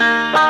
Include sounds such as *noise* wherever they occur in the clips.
Música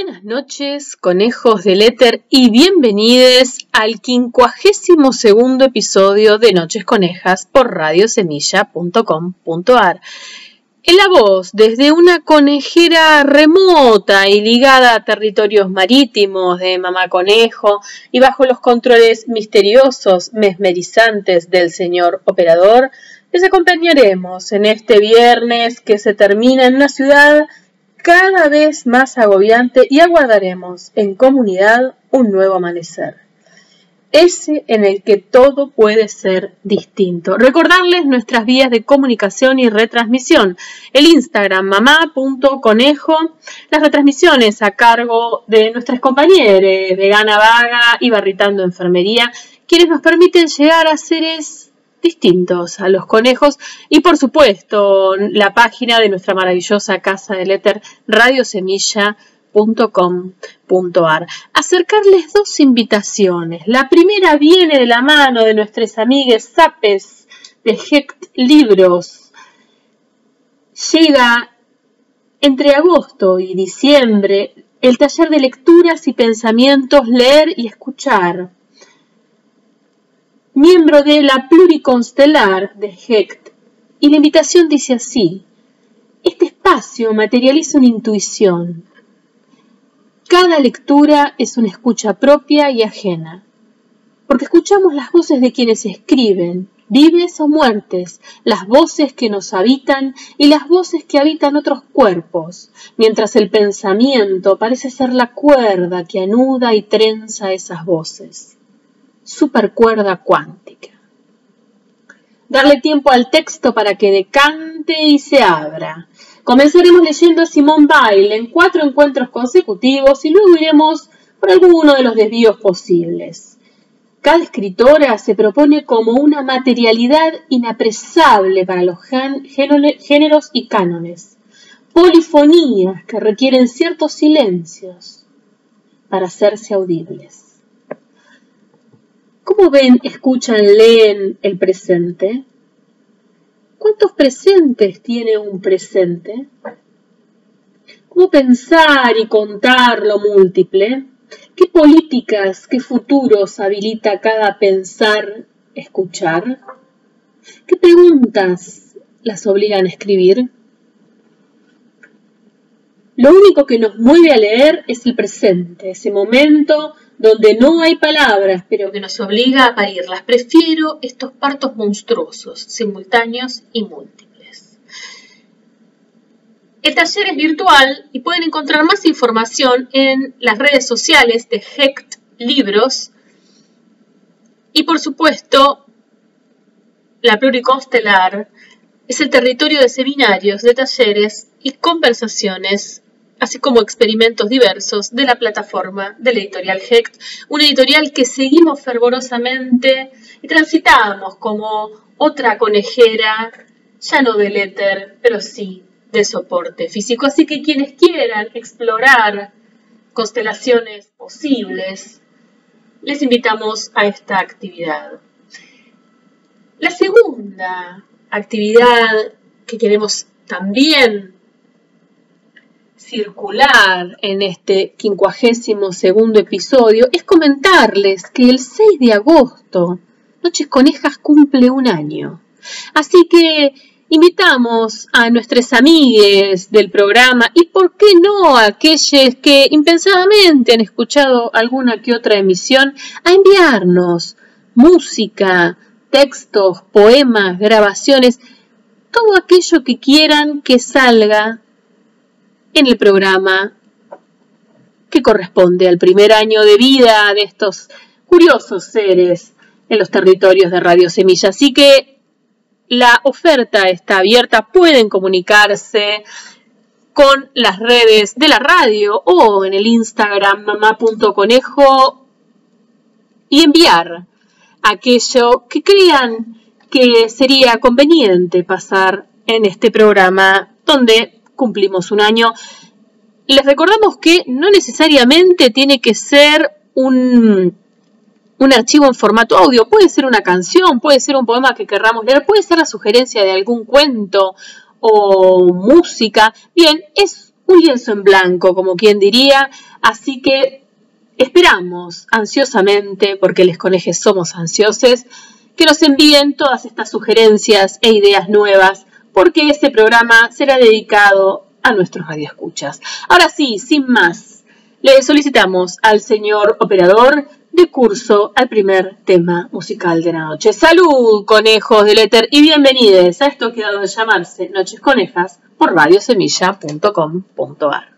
Buenas noches, conejos del éter, y bienvenidos al quincuagésimo segundo episodio de Noches Conejas por radiosemilla.com.ar. En la voz, desde una conejera remota y ligada a territorios marítimos de Mamá Conejo y bajo los controles misteriosos, mesmerizantes del señor operador, les acompañaremos en este viernes que se termina en una ciudad cada vez más agobiante y aguardaremos en comunidad un nuevo amanecer. Ese en el que todo puede ser distinto. Recordarles nuestras vías de comunicación y retransmisión. El Instagram mamá.conejo, las retransmisiones a cargo de nuestras compañeras Vegana Vaga y Barritando Enfermería, quienes nos permiten llegar a seres distintos a los conejos y por supuesto la página de nuestra maravillosa casa del éter radiosemilla.com.ar. Acercarles dos invitaciones. La primera viene de la mano de nuestras amigas Zapes de Hecht Libros. Llega entre agosto y diciembre el taller de lecturas y pensamientos Leer y Escuchar miembro de la pluriconstelar de Hecht, y la invitación dice así, este espacio materializa una intuición. Cada lectura es una escucha propia y ajena, porque escuchamos las voces de quienes escriben, vives o muertes, las voces que nos habitan y las voces que habitan otros cuerpos, mientras el pensamiento parece ser la cuerda que anuda y trenza esas voces supercuerda cuántica. Darle tiempo al texto para que decante y se abra. Comenzaremos leyendo a Simón Bail en cuatro encuentros consecutivos y luego iremos por alguno de los desvíos posibles. Cada escritora se propone como una materialidad inapresable para los géneros y cánones, polifonías que requieren ciertos silencios para hacerse audibles. ¿Cómo ven, escuchan, leen el presente? ¿Cuántos presentes tiene un presente? ¿Cómo pensar y contar lo múltiple? ¿Qué políticas, qué futuros habilita cada pensar, escuchar? ¿Qué preguntas las obligan a escribir? Lo único que nos mueve a leer es el presente, ese momento donde no hay palabras, pero que nos obliga a parirlas. Prefiero estos partos monstruosos, simultáneos y múltiples. El taller es virtual y pueden encontrar más información en las redes sociales de HECT Libros y por supuesto la pluriconstelar es el territorio de seminarios, de talleres y conversaciones así como experimentos diversos de la plataforma de la editorial HECT, una editorial que seguimos fervorosamente y transitamos como otra conejera, ya no del éter, pero sí de soporte físico. Así que quienes quieran explorar constelaciones posibles, les invitamos a esta actividad. La segunda actividad que queremos también circular en este quincuagésimo segundo episodio es comentarles que el 6 de agosto Noches Conejas cumple un año. Así que invitamos a nuestras amigues del programa y por qué no a aquellos que impensadamente han escuchado alguna que otra emisión a enviarnos música, textos, poemas, grabaciones, todo aquello que quieran que salga en el programa que corresponde al primer año de vida de estos curiosos seres en los territorios de Radio Semilla. Así que la oferta está abierta, pueden comunicarse con las redes de la radio o en el Instagram mamá.conejo y enviar aquello que crean que sería conveniente pasar en este programa donde cumplimos un año. Les recordamos que no necesariamente tiene que ser un, un archivo en formato audio, puede ser una canción, puede ser un poema que querramos leer, puede ser la sugerencia de algún cuento o música. Bien, es un lienzo en blanco, como quien diría, así que esperamos ansiosamente, porque les conejes somos ansiosos, que nos envíen todas estas sugerencias e ideas nuevas porque este programa será dedicado a nuestros radioescuchas. Ahora sí, sin más, le solicitamos al señor operador de curso al primer tema musical de la noche. Salud, conejos del éter, y bienvenidos a esto que ha dado de llamarse Noches Conejas por radiosemilla.com.ar.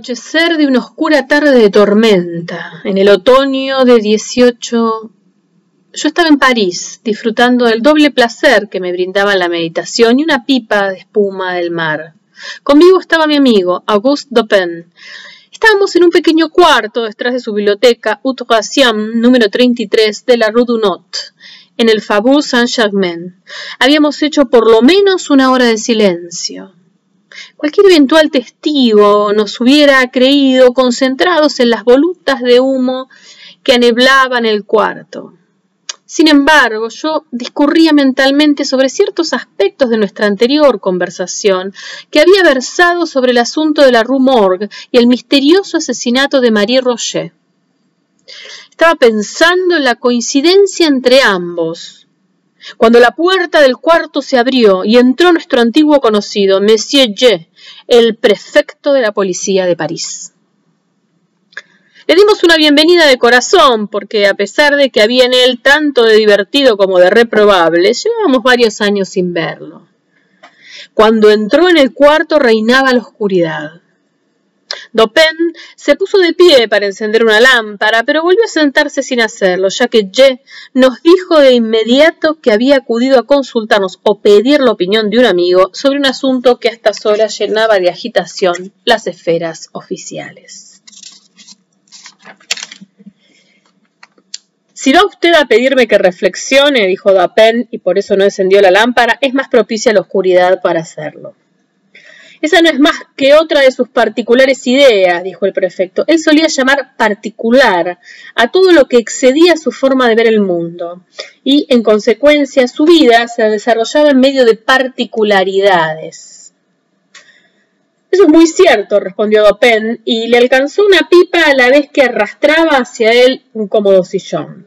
anochecer de una oscura tarde de tormenta, en el otoño de 18... Yo estaba en París, disfrutando del doble placer que me brindaba la meditación y una pipa de espuma del mar. Conmigo estaba mi amigo, Auguste Dupin. Estábamos en un pequeño cuarto detrás de su biblioteca Outrasiam número 33 de la Rue du Not, en el Faubourg Saint-Germain. Habíamos hecho por lo menos una hora de silencio. Cualquier eventual testigo nos hubiera creído concentrados en las volutas de humo que aneblaban el cuarto. Sin embargo, yo discurría mentalmente sobre ciertos aspectos de nuestra anterior conversación, que había versado sobre el asunto de la Rue Morgue y el misterioso asesinato de Marie Roger. Estaba pensando en la coincidencia entre ambos, cuando la puerta del cuarto se abrió y entró nuestro antiguo conocido, Monsieur G., el prefecto de la policía de París. Le dimos una bienvenida de corazón, porque a pesar de que había en él tanto de divertido como de reprobable, llevábamos varios años sin verlo. Cuando entró en el cuarto reinaba la oscuridad. Dopin se puso de pie para encender una lámpara, pero volvió a sentarse sin hacerlo, ya que Ye nos dijo de inmediato que había acudido a consultarnos o pedir la opinión de un amigo sobre un asunto que a estas horas llenaba de agitación las esferas oficiales. Si va usted a pedirme que reflexione, dijo Dupin, y por eso no encendió la lámpara, es más propicia la oscuridad para hacerlo. Esa no es más que otra de sus particulares ideas, dijo el prefecto. Él solía llamar particular a todo lo que excedía su forma de ver el mundo, y en consecuencia su vida se desarrollaba en medio de particularidades. Eso es muy cierto, respondió Dopin, y le alcanzó una pipa a la vez que arrastraba hacia él un cómodo sillón.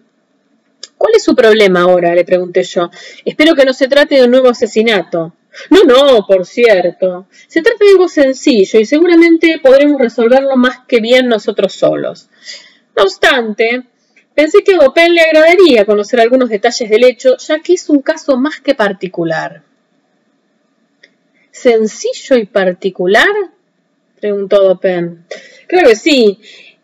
¿Cuál es su problema ahora? le pregunté yo. Espero que no se trate de un nuevo asesinato. No, no, por cierto. Se trata de algo sencillo y seguramente podremos resolverlo más que bien nosotros solos. No obstante, pensé que a Dopin le agradaría conocer algunos detalles del hecho, ya que es un caso más que particular. ¿Sencillo y particular? preguntó Dopin. Creo que sí.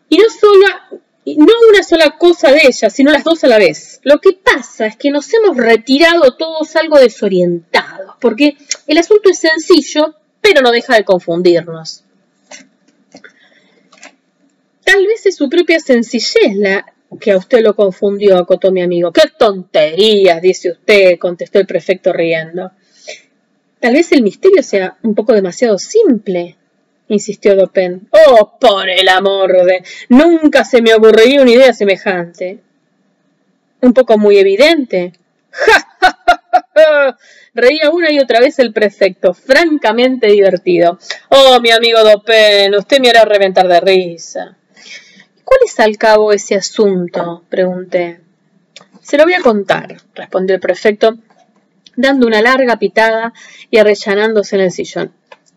Y no solo no una sola cosa de ella, sino las dos a la vez. Lo que pasa es que nos hemos retirado todos algo desorientados, porque el asunto es sencillo, pero no deja de confundirnos. Tal vez es su propia sencillez la que a usted lo confundió, acotó mi amigo. ¡Qué tonterías! dice usted, contestó el prefecto riendo. Tal vez el misterio sea un poco demasiado simple, insistió Dopin. Oh, por el amor de. Nunca se me ocurriría una idea semejante. Un poco muy evidente. *laughs* Reía una y otra vez el prefecto, francamente divertido. Oh, mi amigo Dopin, usted me hará reventar de risa. ¿Cuál es al cabo ese asunto? pregunté. Se lo voy a contar, respondió el prefecto, dando una larga pitada y arrellanándose en el sillón.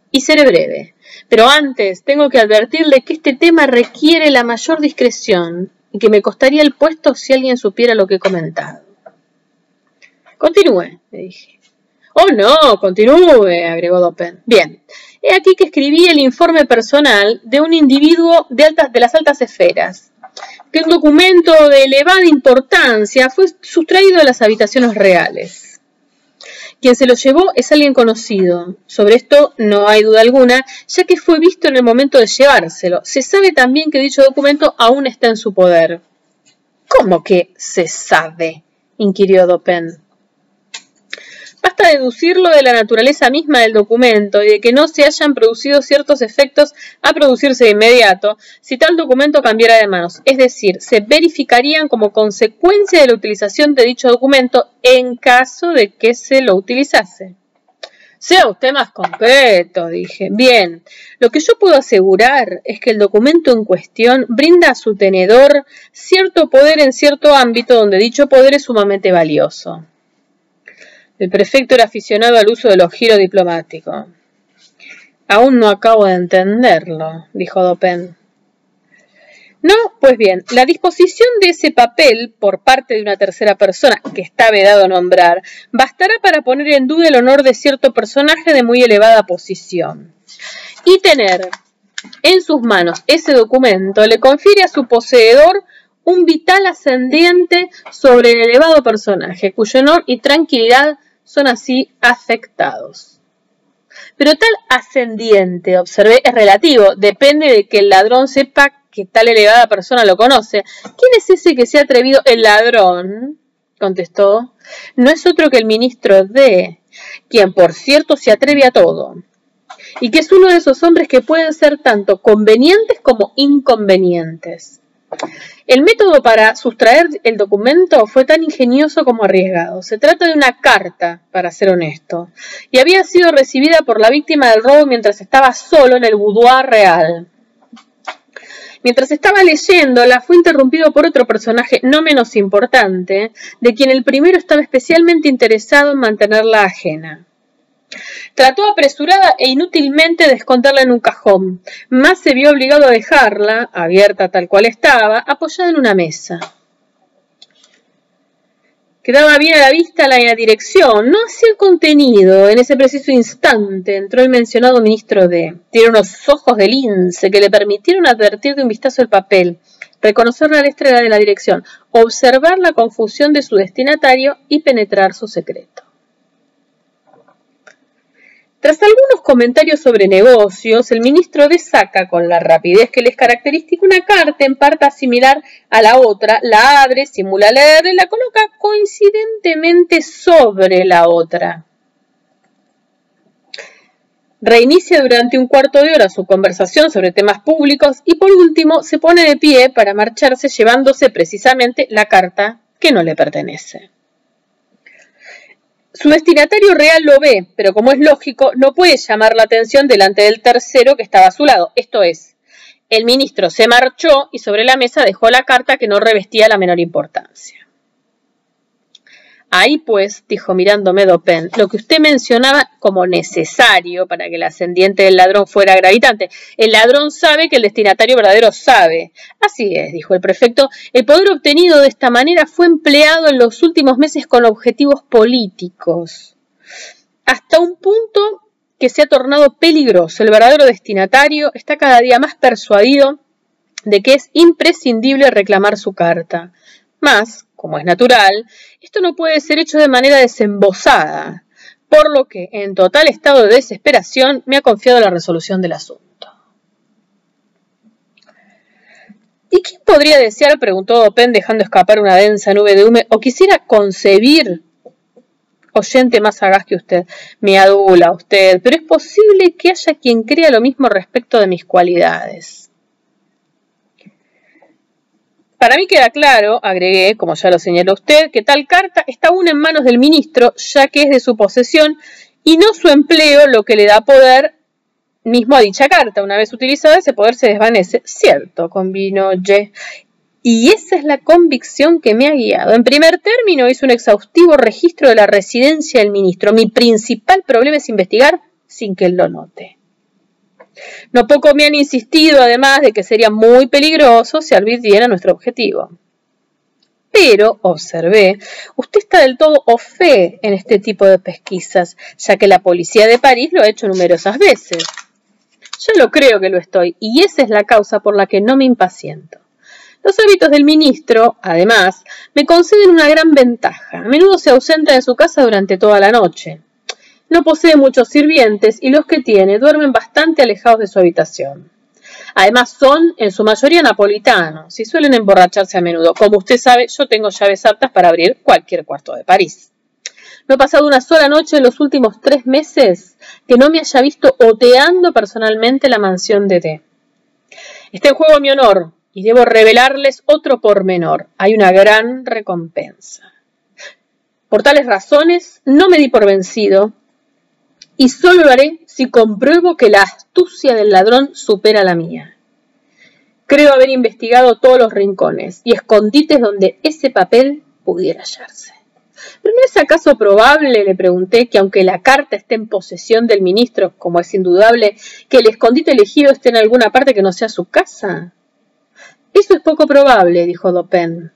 Y seré breve. Pero antes tengo que advertirle que este tema requiere la mayor discreción y que me costaría el puesto si alguien supiera lo que he comentado. Continúe, le dije. Oh, no, continúe, agregó Dopen. Bien, he aquí que escribí el informe personal de un individuo de, altas, de las altas esferas, que un documento de elevada importancia fue sustraído de las habitaciones reales. Quien se lo llevó es alguien conocido. Sobre esto no hay duda alguna, ya que fue visto en el momento de llevárselo. Se sabe también que dicho documento aún está en su poder. ¿Cómo que se sabe? inquirió Dopin. Basta deducirlo de la naturaleza misma del documento y de que no se hayan producido ciertos efectos a producirse de inmediato si tal documento cambiara de manos, es decir, se verificarían como consecuencia de la utilización de dicho documento en caso de que se lo utilizase. Sea usted más concreto, dije. Bien, lo que yo puedo asegurar es que el documento en cuestión brinda a su tenedor cierto poder en cierto ámbito donde dicho poder es sumamente valioso. El prefecto era aficionado al uso de los giros diplomáticos. Aún no acabo de entenderlo, dijo Dopin. No, pues bien, la disposición de ese papel por parte de una tercera persona, que está vedado nombrar, bastará para poner en duda el honor de cierto personaje de muy elevada posición. Y tener en sus manos ese documento le confiere a su poseedor un vital ascendiente sobre el elevado personaje, cuyo honor y tranquilidad son así afectados. Pero tal ascendiente, observé, es relativo, depende de que el ladrón sepa que tal elevada persona lo conoce. ¿Quién es ese que se ha atrevido? El ladrón, contestó, no es otro que el ministro D, quien por cierto se atreve a todo, y que es uno de esos hombres que pueden ser tanto convenientes como inconvenientes. El método para sustraer el documento fue tan ingenioso como arriesgado. Se trata de una carta, para ser honesto, y había sido recibida por la víctima del robo mientras estaba solo en el boudoir real. Mientras estaba leyéndola, fue interrumpido por otro personaje no menos importante, de quien el primero estaba especialmente interesado en mantenerla ajena. Trató apresurada e inútilmente de esconderla en un cajón, mas se vio obligado a dejarla, abierta tal cual estaba, apoyada en una mesa. Quedaba bien a la vista la dirección, no hacía el contenido. En ese preciso instante entró el mencionado ministro de. Tiene unos ojos de lince que le permitieron advertir de un vistazo el papel, reconocer la letra de la dirección, observar la confusión de su destinatario y penetrar su secreto. Tras algunos comentarios sobre negocios, el ministro de saca, con la rapidez que le es característica, una carta en parte similar a la otra, la abre, simula leer y la coloca coincidentemente sobre la otra. Reinicia durante un cuarto de hora su conversación sobre temas públicos y por último se pone de pie para marcharse llevándose precisamente la carta que no le pertenece. Su destinatario real lo ve, pero como es lógico, no puede llamar la atención delante del tercero que estaba a su lado. Esto es, el ministro se marchó y sobre la mesa dejó la carta que no revestía la menor importancia. Ahí pues, dijo mirándome Dopen, lo que usted mencionaba como necesario para que el ascendiente del ladrón fuera gravitante. El ladrón sabe que el destinatario verdadero sabe. Así es, dijo el prefecto, el poder obtenido de esta manera fue empleado en los últimos meses con objetivos políticos. Hasta un punto que se ha tornado peligroso. El verdadero destinatario está cada día más persuadido de que es imprescindible reclamar su carta. Más, como es natural, esto no puede ser hecho de manera desembosada, por lo que, en total estado de desesperación, me ha confiado la resolución del asunto. ¿Y quién podría desear, preguntó Open dejando escapar una densa nube de humo, o quisiera concebir, oyente más sagaz que usted, me adula usted, pero es posible que haya quien crea lo mismo respecto de mis cualidades. Para mí queda claro, agregué, como ya lo señaló usted, que tal carta está aún en manos del ministro, ya que es de su posesión, y no su empleo lo que le da poder mismo a dicha carta. Una vez utilizada, ese poder se desvanece. Cierto, convino Ye. Y esa es la convicción que me ha guiado. En primer término, hice un exhaustivo registro de la residencia del ministro. Mi principal problema es investigar sin que él lo note. No poco me han insistido, además, de que sería muy peligroso si a nuestro objetivo. Pero, observé, usted está del todo o fe en este tipo de pesquisas, ya que la policía de París lo ha hecho numerosas veces. Yo lo creo que lo estoy, y esa es la causa por la que no me impaciento. Los hábitos del ministro, además, me conceden una gran ventaja. A menudo se ausenta de su casa durante toda la noche. No posee muchos sirvientes y los que tiene duermen bastante alejados de su habitación. Además son en su mayoría napolitanos y suelen emborracharse a menudo. Como usted sabe, yo tengo llaves aptas para abrir cualquier cuarto de París. No he pasado una sola noche en los últimos tres meses que no me haya visto oteando personalmente la mansión de D. Está en juego mi honor y debo revelarles otro pormenor. Hay una gran recompensa. Por tales razones, no me di por vencido y solo lo haré si compruebo que la astucia del ladrón supera la mía. Creo haber investigado todos los rincones y escondites donde ese papel pudiera hallarse. ¿Pero no es acaso probable, le pregunté, que aunque la carta esté en posesión del ministro, como es indudable, que el escondite elegido esté en alguna parte que no sea su casa? Eso es poco probable, dijo Dopin.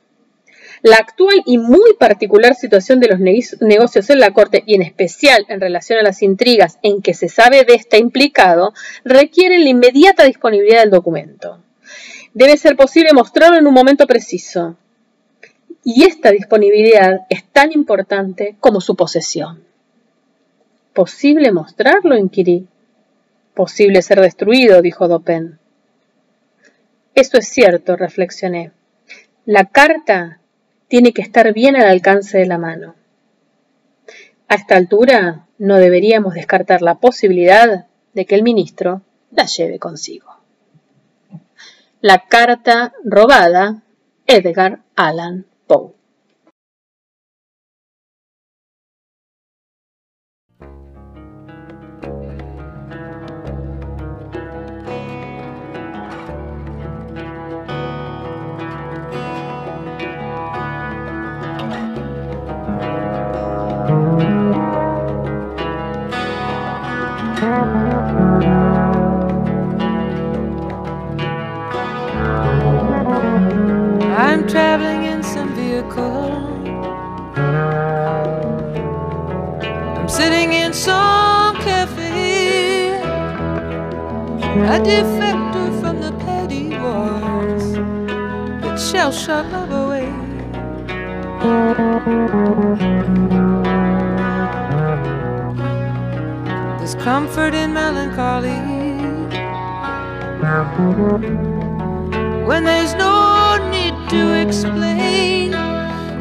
La actual y muy particular situación de los negocios en la Corte, y en especial en relación a las intrigas en que se sabe de esta implicado, requiere la inmediata disponibilidad del documento. Debe ser posible mostrarlo en un momento preciso. Y esta disponibilidad es tan importante como su posesión. ¿Posible mostrarlo? inquirí. Posible ser destruido, dijo Dopen. Eso es cierto, reflexioné. La carta tiene que estar bien al alcance de la mano. A esta altura no deberíamos descartar la posibilidad de que el ministro la lleve consigo. La carta robada, Edgar Allan Poe. A defector from the petty wars that shall shut love away. There's comfort in melancholy when there's no need to explain.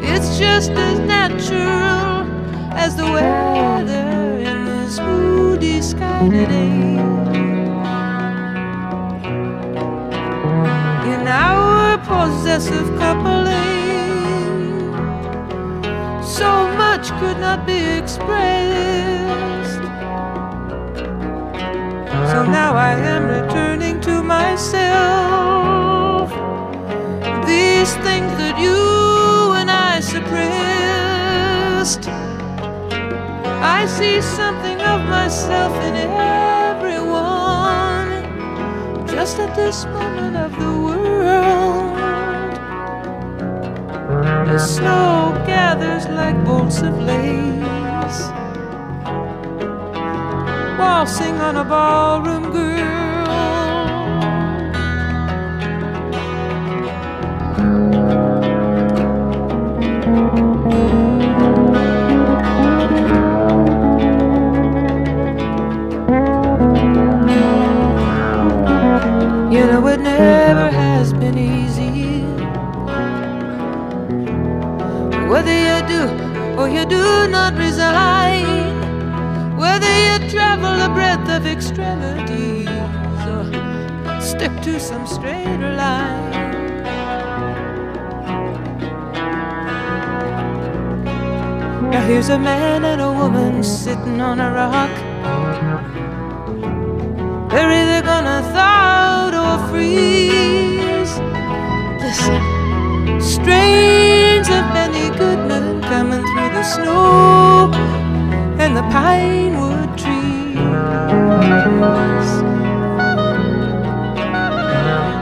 It's just as natural as the weather in this moody sky today. Possessive coupling, so much could not be expressed. So now I am returning to myself. These things that you and I suppressed. I see something of myself in everyone. Just at this moment of the world, the snow gathers like bolts of lace waltzing on a ballroom girl. Of or stick to some straighter line. Now here's a man and a woman sitting on a rock. They're either gonna thaw or freeze. Listen, strains of Benny Goodman coming through the snow and the pine wood.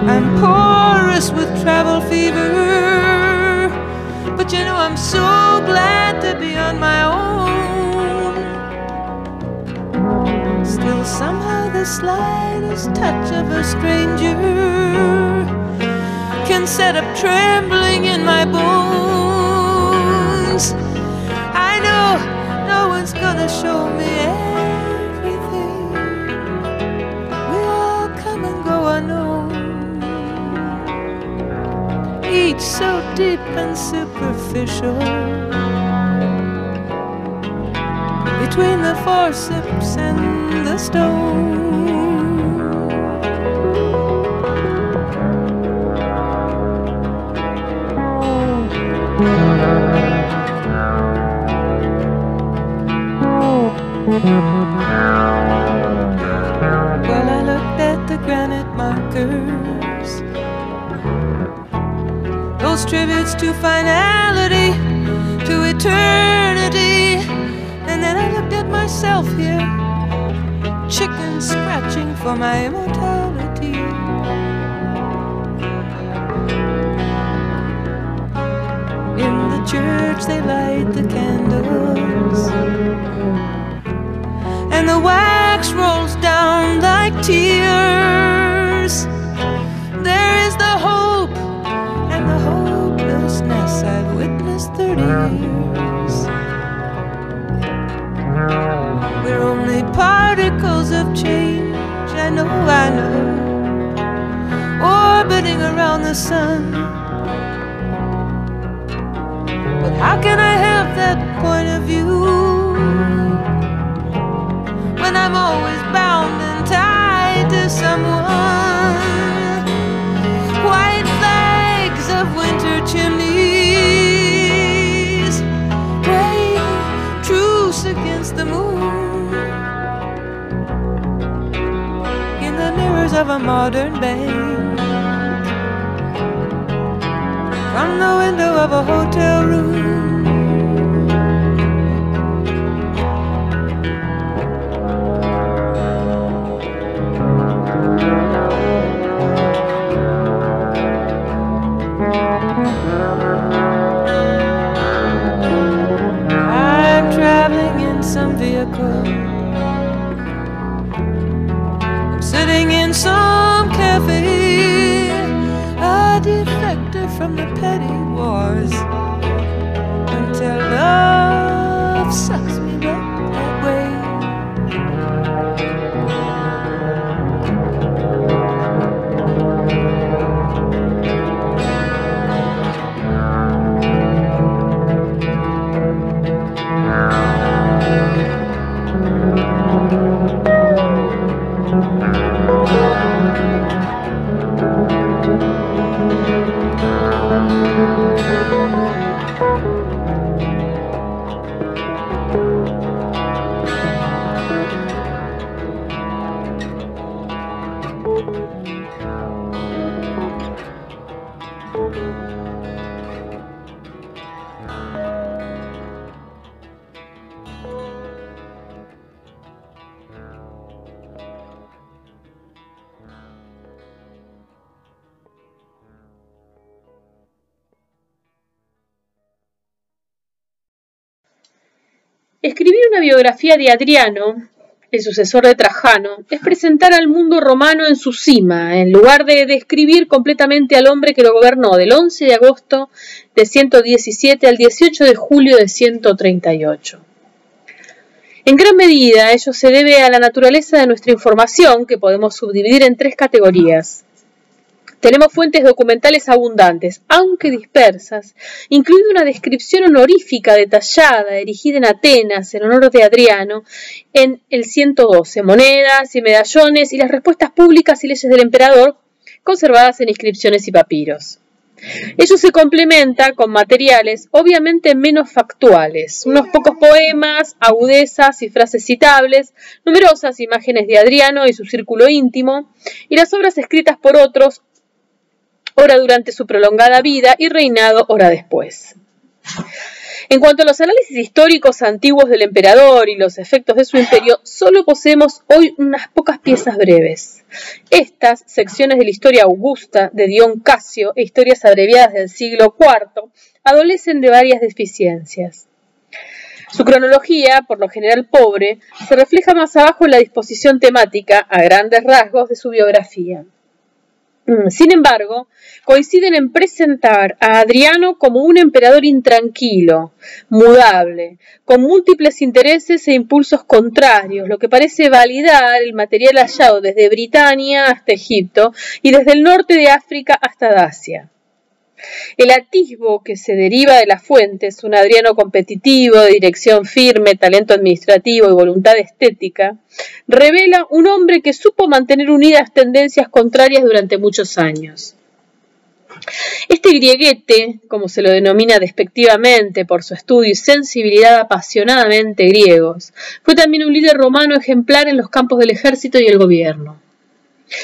I'm porous with travel fever, but you know I'm so glad to be on my own. Still, somehow, the slightest touch of a stranger can set up trembling in my bones. I know no one's gonna show me so deep and superficial. Between the forceps and the stone. Well, I looked at the granite markers, to finality, to eternity, and then I looked at myself here, chicken scratching for my immortality. In the church they light the candles. And the wax rolls down like tears. 30 years. We're only particles of change, I know, I know. Orbiting around the sun. But how can I of a modern bank from the window of a hotel room. Biografía de Adriano, el sucesor de Trajano, es presentar al mundo romano en su cima, en lugar de describir completamente al hombre que lo gobernó del 11 de agosto de 117 al 18 de julio de 138. En gran medida ello se debe a la naturaleza de nuestra información, que podemos subdividir en tres categorías. Tenemos fuentes documentales abundantes, aunque dispersas, incluida una descripción honorífica detallada, erigida en Atenas en honor de Adriano, en el 112, monedas y medallones y las respuestas públicas y leyes del emperador, conservadas en inscripciones y papiros. Ello se complementa con materiales obviamente menos factuales, unos pocos poemas, agudezas y frases citables, numerosas imágenes de Adriano y su círculo íntimo, y las obras escritas por otros ora durante su prolongada vida y reinado ora después. En cuanto a los análisis históricos antiguos del emperador y los efectos de su imperio, solo poseemos hoy unas pocas piezas breves. Estas, secciones de la historia augusta de Dion Casio e historias abreviadas del siglo IV, adolecen de varias deficiencias. Su cronología, por lo general pobre, se refleja más abajo en la disposición temática, a grandes rasgos, de su biografía. Sin embargo, coinciden en presentar a Adriano como un emperador intranquilo, mudable, con múltiples intereses e impulsos contrarios, lo que parece validar el material hallado desde Britania hasta Egipto y desde el norte de África hasta Dacia. El atisbo que se deriva de las fuentes, un Adriano competitivo, de dirección firme, talento administrativo y voluntad estética, revela un hombre que supo mantener unidas tendencias contrarias durante muchos años. Este grieguete, como se lo denomina despectivamente por su estudio y sensibilidad apasionadamente griegos, fue también un líder romano ejemplar en los campos del ejército y el gobierno.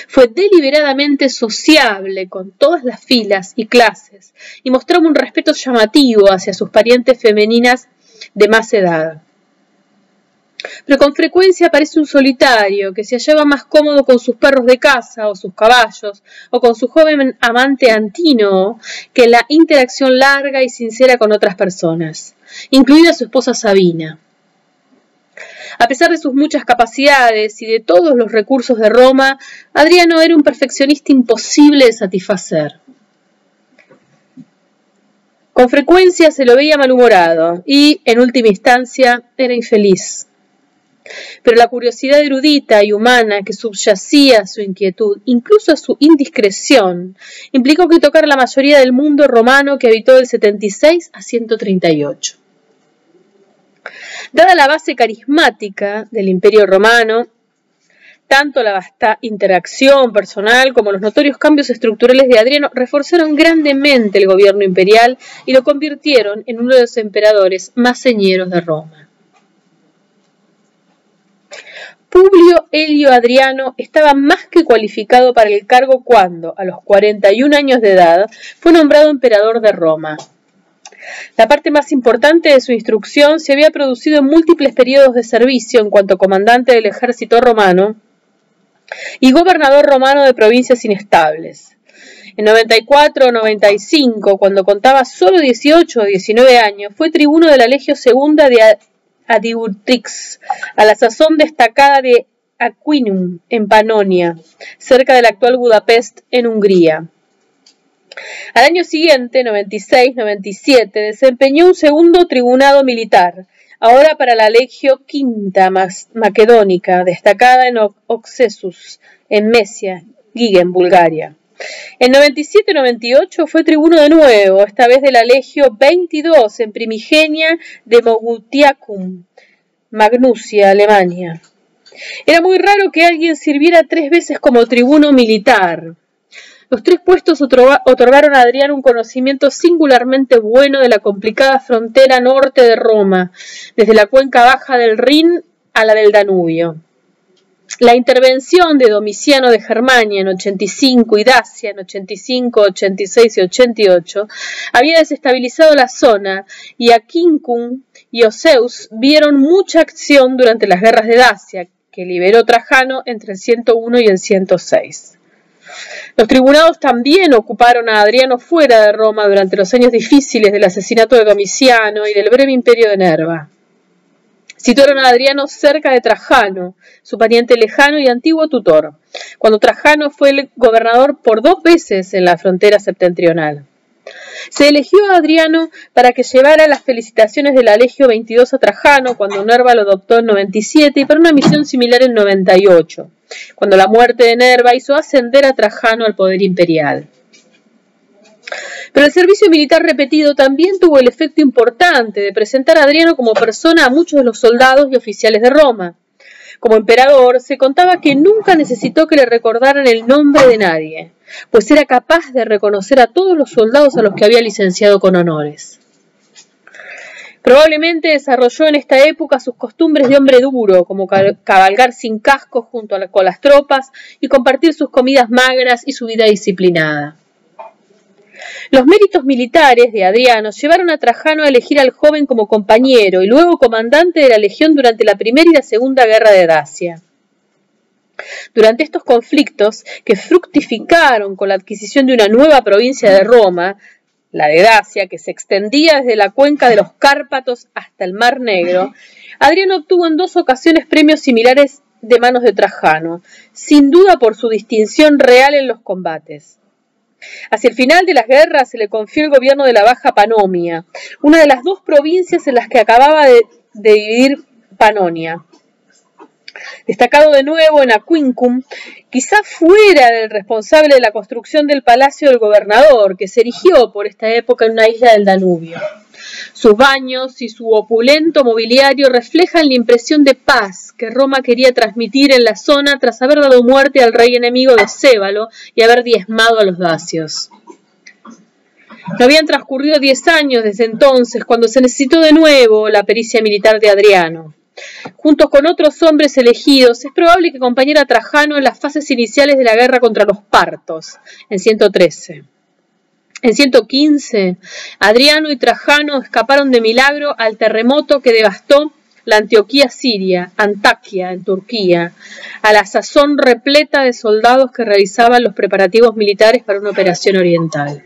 Fue deliberadamente sociable con todas las filas y clases y mostraba un respeto llamativo hacia sus parientes femeninas de más edad. pero con frecuencia aparece un solitario que se hallaba más cómodo con sus perros de casa o sus caballos o con su joven amante Antino que la interacción larga y sincera con otras personas, incluida su esposa Sabina. A pesar de sus muchas capacidades y de todos los recursos de Roma, Adriano era un perfeccionista imposible de satisfacer. Con frecuencia se lo veía malhumorado y, en última instancia, era infeliz. Pero la curiosidad erudita y humana que subyacía a su inquietud, incluso a su indiscreción, implicó que tocara la mayoría del mundo romano que habitó del 76 a 138. Dada la base carismática del Imperio romano, tanto la vasta interacción personal como los notorios cambios estructurales de Adriano reforzaron grandemente el gobierno imperial y lo convirtieron en uno de los emperadores más señeros de Roma. Publio Helio Adriano estaba más que cualificado para el cargo cuando, a los 41 años de edad, fue nombrado emperador de Roma. La parte más importante de su instrucción se había producido en múltiples periodos de servicio en cuanto comandante del ejército romano y gobernador romano de provincias inestables. En 94 o 95, cuando contaba solo 18 o 19 años, fue tribuno de la Legio Segunda de Adiutrix, a la sazón destacada de Aquinum, en Panonia, cerca de la actual Budapest, en Hungría. Al año siguiente, 96-97, desempeñó un segundo tribunado militar, ahora para la Legio Quinta Macedónica, destacada en Oxesus, en Mesia, Gigen, Bulgaria. En 97-98 fue tribuno de nuevo, esta vez de la Legio 22 en Primigenia de Mogutiacum, Magnusia, Alemania. Era muy raro que alguien sirviera tres veces como tribuno militar. Los tres puestos otorgaron a Adriano un conocimiento singularmente bueno de la complicada frontera norte de Roma, desde la cuenca baja del Rin a la del Danubio. La intervención de Domiciano de Germania en 85 y Dacia en 85, 86 y 88 había desestabilizado la zona y Aquincum y Oseus vieron mucha acción durante las guerras de Dacia, que liberó Trajano entre el 101 y el 106. Los tribunados también ocuparon a Adriano fuera de Roma durante los años difíciles del asesinato de Domiciano y del breve imperio de Nerva. Situaron a Adriano cerca de Trajano, su pariente lejano y antiguo tutor, cuando Trajano fue el gobernador por dos veces en la frontera septentrional. Se eligió a Adriano para que llevara las felicitaciones de la Legio 22 a Trajano cuando Nerva lo adoptó en 97 y para una misión similar en 98 cuando la muerte de Nerva hizo ascender a Trajano al poder imperial. Pero el servicio militar repetido también tuvo el efecto importante de presentar a Adriano como persona a muchos de los soldados y oficiales de Roma. Como emperador, se contaba que nunca necesitó que le recordaran el nombre de nadie, pues era capaz de reconocer a todos los soldados a los que había licenciado con honores. Probablemente desarrolló en esta época sus costumbres de hombre duro, como cabalgar sin casco junto a con las tropas y compartir sus comidas magras y su vida disciplinada. Los méritos militares de Adriano llevaron a Trajano a elegir al joven como compañero y luego comandante de la legión durante la Primera y la Segunda Guerra de Dacia. Durante estos conflictos, que fructificaron con la adquisición de una nueva provincia de Roma, la de Dacia, que se extendía desde la cuenca de los Cárpatos hasta el Mar Negro, Adriano obtuvo en dos ocasiones premios similares de manos de Trajano, sin duda por su distinción real en los combates. Hacia el final de las guerras se le confió el gobierno de la Baja Panomia, una de las dos provincias en las que acababa de, de dividir Panonia destacado de nuevo en Aquincum, quizá fuera del responsable de la construcción del palacio del gobernador, que se erigió por esta época en una isla del Danubio. Sus baños y su opulento mobiliario reflejan la impresión de paz que Roma quería transmitir en la zona tras haber dado muerte al rey enemigo de Cébalo y haber diezmado a los dacios. No habían transcurrido diez años desde entonces cuando se necesitó de nuevo la pericia militar de Adriano. Junto con otros hombres elegidos, es probable que acompañara a Trajano en las fases iniciales de la guerra contra los partos, en 113. En 115, Adriano y Trajano escaparon de milagro al terremoto que devastó la Antioquía siria, Antaquia en Turquía, a la sazón repleta de soldados que realizaban los preparativos militares para una operación oriental.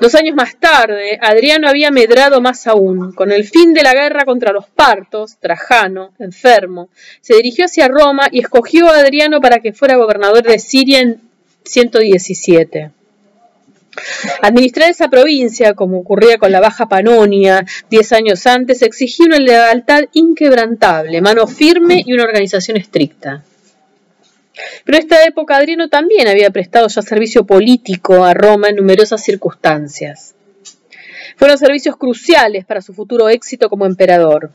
Dos años más tarde, Adriano había medrado más aún. Con el fin de la guerra contra los partos, Trajano, enfermo, se dirigió hacia Roma y escogió a Adriano para que fuera gobernador de Siria en 117. Administrar esa provincia, como ocurría con la Baja Panonia diez años antes, exigía una lealtad inquebrantable, mano firme y una organización estricta. Pero esta época Adriano también había prestado ya servicio político a Roma en numerosas circunstancias. Fueron servicios cruciales para su futuro éxito como emperador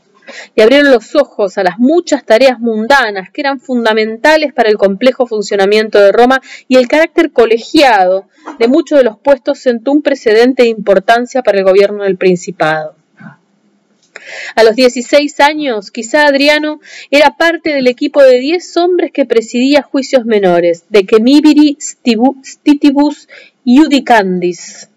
y abrieron los ojos a las muchas tareas mundanas que eran fundamentales para el complejo funcionamiento de Roma y el carácter colegiado de muchos de los puestos sentó un precedente de importancia para el gobierno del Principado. A los 16 años, quizá Adriano era parte del equipo de 10 hombres que presidía juicios menores, de Chemibiri Stitibus Iudicandis,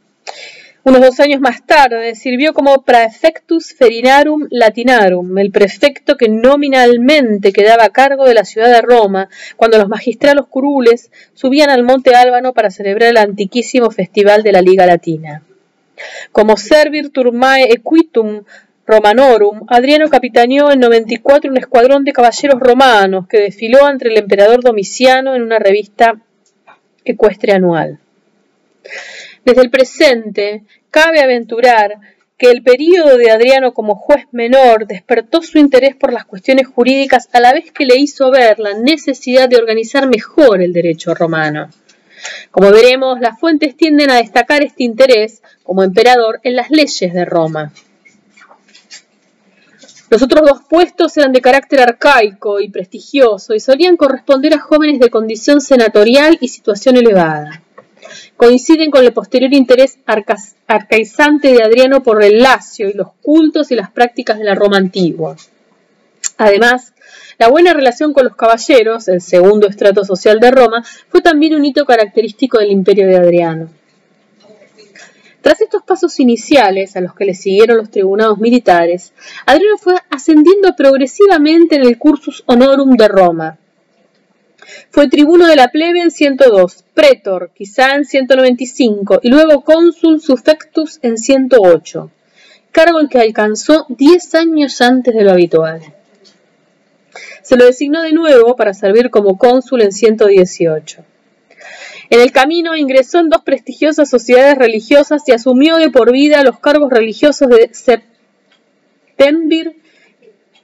unos dos años más tarde sirvió como praefectus ferinarum latinarum, el prefecto que nominalmente quedaba a cargo de la ciudad de Roma cuando los magistralos curules subían al monte Álbano para celebrar el antiquísimo festival de la Liga Latina. Como servir turmae equitum Romanorum, Adriano capitaneó en 94 un escuadrón de caballeros romanos que desfiló entre el emperador Domiciano en una revista ecuestre anual. Desde el presente, cabe aventurar que el período de Adriano como juez menor despertó su interés por las cuestiones jurídicas a la vez que le hizo ver la necesidad de organizar mejor el derecho romano. Como veremos, las fuentes tienden a destacar este interés como emperador en las leyes de Roma. Los otros dos puestos eran de carácter arcaico y prestigioso y solían corresponder a jóvenes de condición senatorial y situación elevada coinciden con el posterior interés arcaizante de Adriano por el lacio y los cultos y las prácticas de la Roma antigua. Además, la buena relación con los caballeros, el segundo estrato social de Roma, fue también un hito característico del imperio de Adriano. Tras estos pasos iniciales, a los que le siguieron los tribunados militares, Adriano fue ascendiendo progresivamente en el cursus honorum de Roma, fue tribuno de la plebe en 102, pretor quizá en 195 y luego cónsul suffectus en 108, cargo el que alcanzó 10 años antes de lo habitual. Se lo designó de nuevo para servir como cónsul en 118. En el camino ingresó en dos prestigiosas sociedades religiosas y asumió de por vida los cargos religiosos de Septembir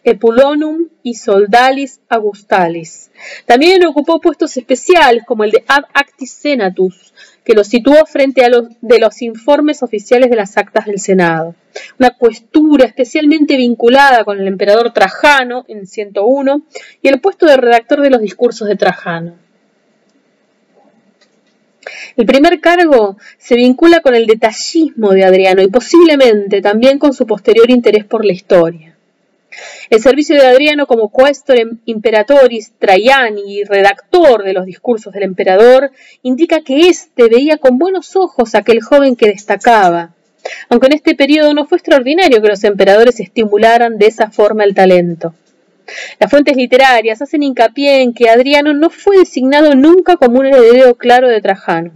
Epulonum y Soldalis Augustalis. También ocupó puestos especiales como el de Ad Actis Senatus, que lo situó frente a los de los informes oficiales de las actas del Senado. Una cuestura especialmente vinculada con el emperador Trajano en 101 y el puesto de redactor de los discursos de Trajano. El primer cargo se vincula con el detallismo de Adriano y posiblemente también con su posterior interés por la historia. El servicio de Adriano como quaestor imperatoris Traiani y redactor de los discursos del emperador indica que éste veía con buenos ojos a aquel joven que destacaba, aunque en este periodo no fue extraordinario que los emperadores estimularan de esa forma el talento. Las fuentes literarias hacen hincapié en que Adriano no fue designado nunca como un heredero claro de Trajano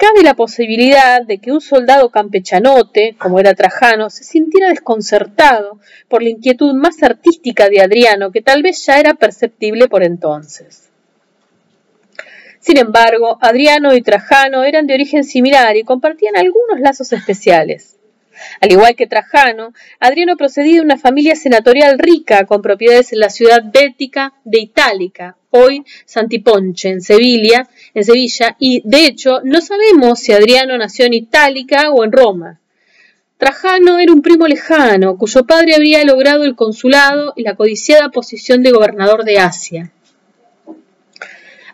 cabe la posibilidad de que un soldado campechanote, como era Trajano, se sintiera desconcertado por la inquietud más artística de Adriano, que tal vez ya era perceptible por entonces. Sin embargo, Adriano y Trajano eran de origen similar y compartían algunos lazos especiales. Al igual que Trajano, Adriano procedía de una familia senatorial rica con propiedades en la ciudad bética de Itálica, hoy Santiponche, en Sevilla, en Sevilla, y de hecho no sabemos si Adriano nació en Itálica o en Roma. Trajano era un primo lejano, cuyo padre habría logrado el consulado y la codiciada posición de gobernador de Asia.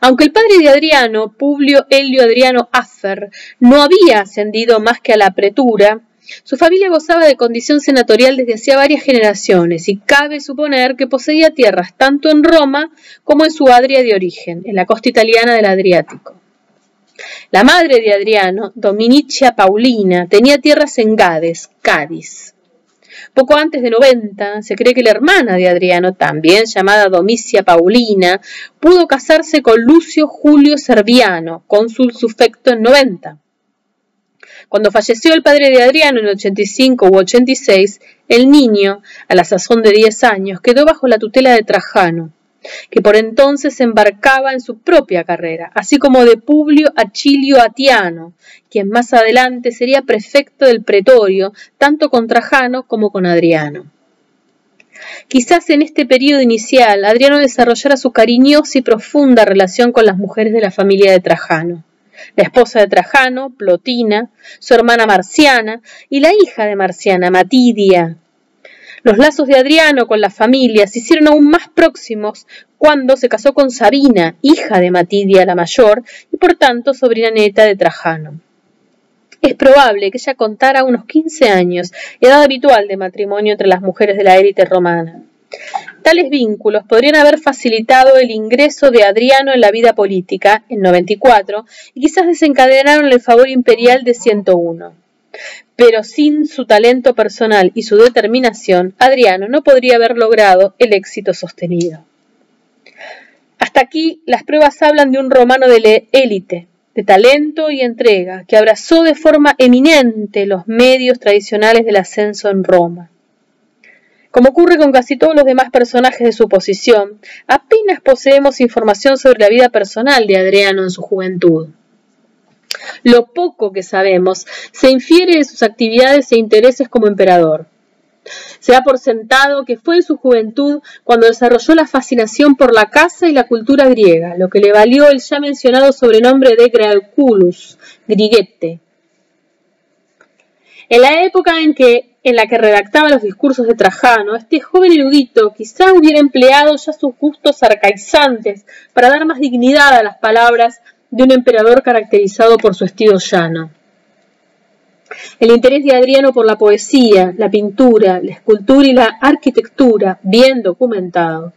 Aunque el padre de Adriano, Publio Helio Adriano Afer, no había ascendido más que a la pretura, su familia gozaba de condición senatorial desde hacía varias generaciones y cabe suponer que poseía tierras tanto en Roma como en su Adria de origen, en la costa italiana del Adriático. La madre de Adriano, Dominicia Paulina, tenía tierras en Gades, Cádiz. Poco antes de 90, se cree que la hermana de Adriano, también llamada Domicia Paulina, pudo casarse con Lucio Julio Serviano, cónsul sufecto en 90. Cuando falleció el padre de Adriano en 85 u 86, el niño, a la sazón de 10 años, quedó bajo la tutela de Trajano, que por entonces embarcaba en su propia carrera, así como de Publio Achilio Atiano, quien más adelante sería prefecto del pretorio, tanto con Trajano como con Adriano. Quizás en este periodo inicial Adriano desarrollara su cariñosa y profunda relación con las mujeres de la familia de Trajano la esposa de Trajano, Plotina, su hermana Marciana y la hija de Marciana, Matidia. Los lazos de Adriano con la familia se hicieron aún más próximos cuando se casó con Sabina, hija de Matidia la mayor y por tanto sobrina neta de Trajano. Es probable que ella contara unos 15 años, edad habitual de matrimonio entre las mujeres de la élite romana. Tales vínculos podrían haber facilitado el ingreso de Adriano en la vida política en 94 y quizás desencadenaron el favor imperial de 101. Pero sin su talento personal y su determinación, Adriano no podría haber logrado el éxito sostenido. Hasta aquí las pruebas hablan de un romano de élite, de talento y entrega, que abrazó de forma eminente los medios tradicionales del ascenso en Roma. Como ocurre con casi todos los demás personajes de su posición, apenas poseemos información sobre la vida personal de Adriano en su juventud. Lo poco que sabemos se infiere de sus actividades e intereses como emperador. Se da por sentado que fue en su juventud cuando desarrolló la fascinación por la caza y la cultura griega, lo que le valió el ya mencionado sobrenombre de Gralculus, griguete. En la época en que en la que redactaba los discursos de Trajano, este joven erudito quizá hubiera empleado ya sus gustos arcaizantes para dar más dignidad a las palabras de un emperador caracterizado por su estilo llano. El interés de Adriano por la poesía, la pintura, la escultura y la arquitectura, bien documentado,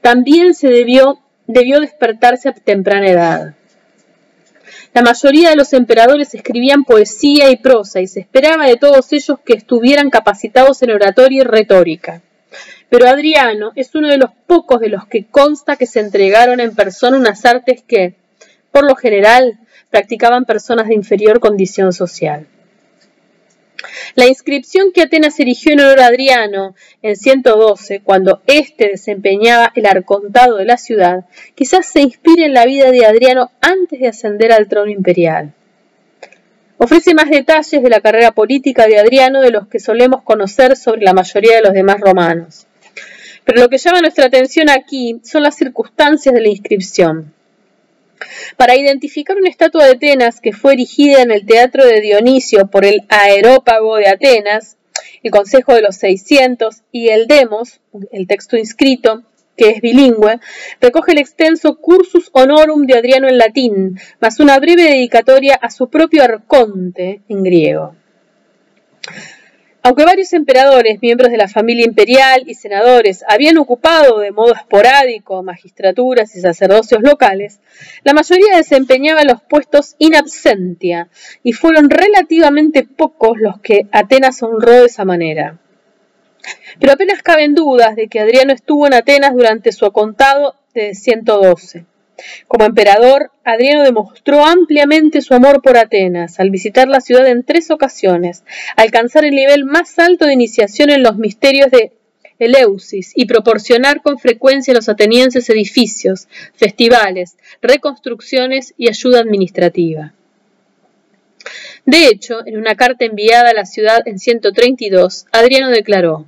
también se debió, debió despertarse a temprana edad. La mayoría de los emperadores escribían poesía y prosa y se esperaba de todos ellos que estuvieran capacitados en oratoria y retórica. Pero Adriano es uno de los pocos de los que consta que se entregaron en persona unas artes que, por lo general, practicaban personas de inferior condición social. La inscripción que Atenas erigió en honor a Adriano en 112, cuando éste desempeñaba el arcontado de la ciudad, quizás se inspire en la vida de Adriano antes de ascender al trono imperial. Ofrece más detalles de la carrera política de Adriano de los que solemos conocer sobre la mayoría de los demás romanos. Pero lo que llama nuestra atención aquí son las circunstancias de la inscripción. Para identificar una estatua de Atenas que fue erigida en el teatro de Dionisio por el Aerópago de Atenas, el Consejo de los 600 y el Demos, el texto inscrito, que es bilingüe, recoge el extenso Cursus Honorum de Adriano en latín, más una breve dedicatoria a su propio arconte en griego. Aunque varios emperadores, miembros de la familia imperial y senadores habían ocupado de modo esporádico magistraturas y sacerdocios locales, la mayoría desempeñaba los puestos in absentia y fueron relativamente pocos los que Atenas honró de esa manera. Pero apenas caben dudas de que Adriano estuvo en Atenas durante su acontado de 112. Como emperador, Adriano demostró ampliamente su amor por Atenas al visitar la ciudad en tres ocasiones, alcanzar el nivel más alto de iniciación en los misterios de Eleusis y proporcionar con frecuencia a los atenienses edificios, festivales, reconstrucciones y ayuda administrativa. De hecho, en una carta enviada a la ciudad en 132, Adriano declaró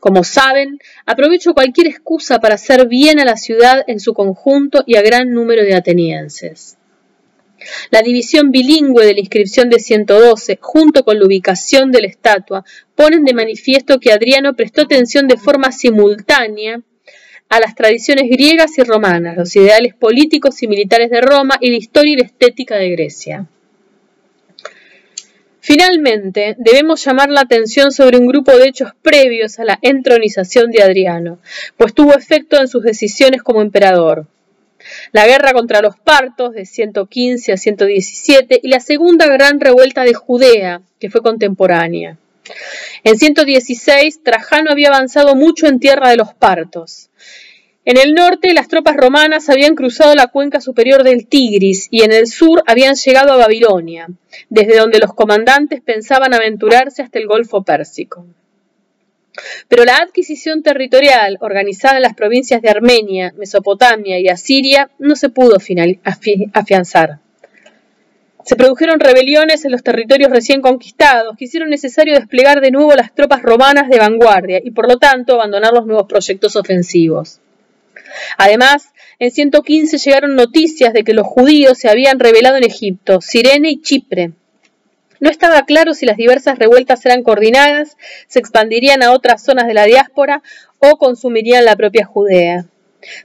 como saben, aprovecho cualquier excusa para hacer bien a la ciudad en su conjunto y a gran número de atenienses. La división bilingüe de la inscripción de 112, junto con la ubicación de la estatua, ponen de manifiesto que Adriano prestó atención de forma simultánea a las tradiciones griegas y romanas, los ideales políticos y militares de Roma y la historia y la estética de Grecia. Finalmente, debemos llamar la atención sobre un grupo de hechos previos a la entronización de Adriano, pues tuvo efecto en sus decisiones como emperador. La guerra contra los partos de 115 a 117 y la segunda gran revuelta de Judea, que fue contemporánea. En 116, Trajano había avanzado mucho en tierra de los partos. En el norte, las tropas romanas habían cruzado la cuenca superior del Tigris y en el sur habían llegado a Babilonia, desde donde los comandantes pensaban aventurarse hasta el Golfo Pérsico. Pero la adquisición territorial organizada en las provincias de Armenia, Mesopotamia y Asiria no se pudo afianzar. Se produjeron rebeliones en los territorios recién conquistados que hicieron necesario desplegar de nuevo las tropas romanas de vanguardia y por lo tanto abandonar los nuevos proyectos ofensivos. Además, en 115 llegaron noticias de que los judíos se habían rebelado en Egipto, Sirene y Chipre. No estaba claro si las diversas revueltas eran coordinadas, se expandirían a otras zonas de la diáspora o consumirían la propia Judea.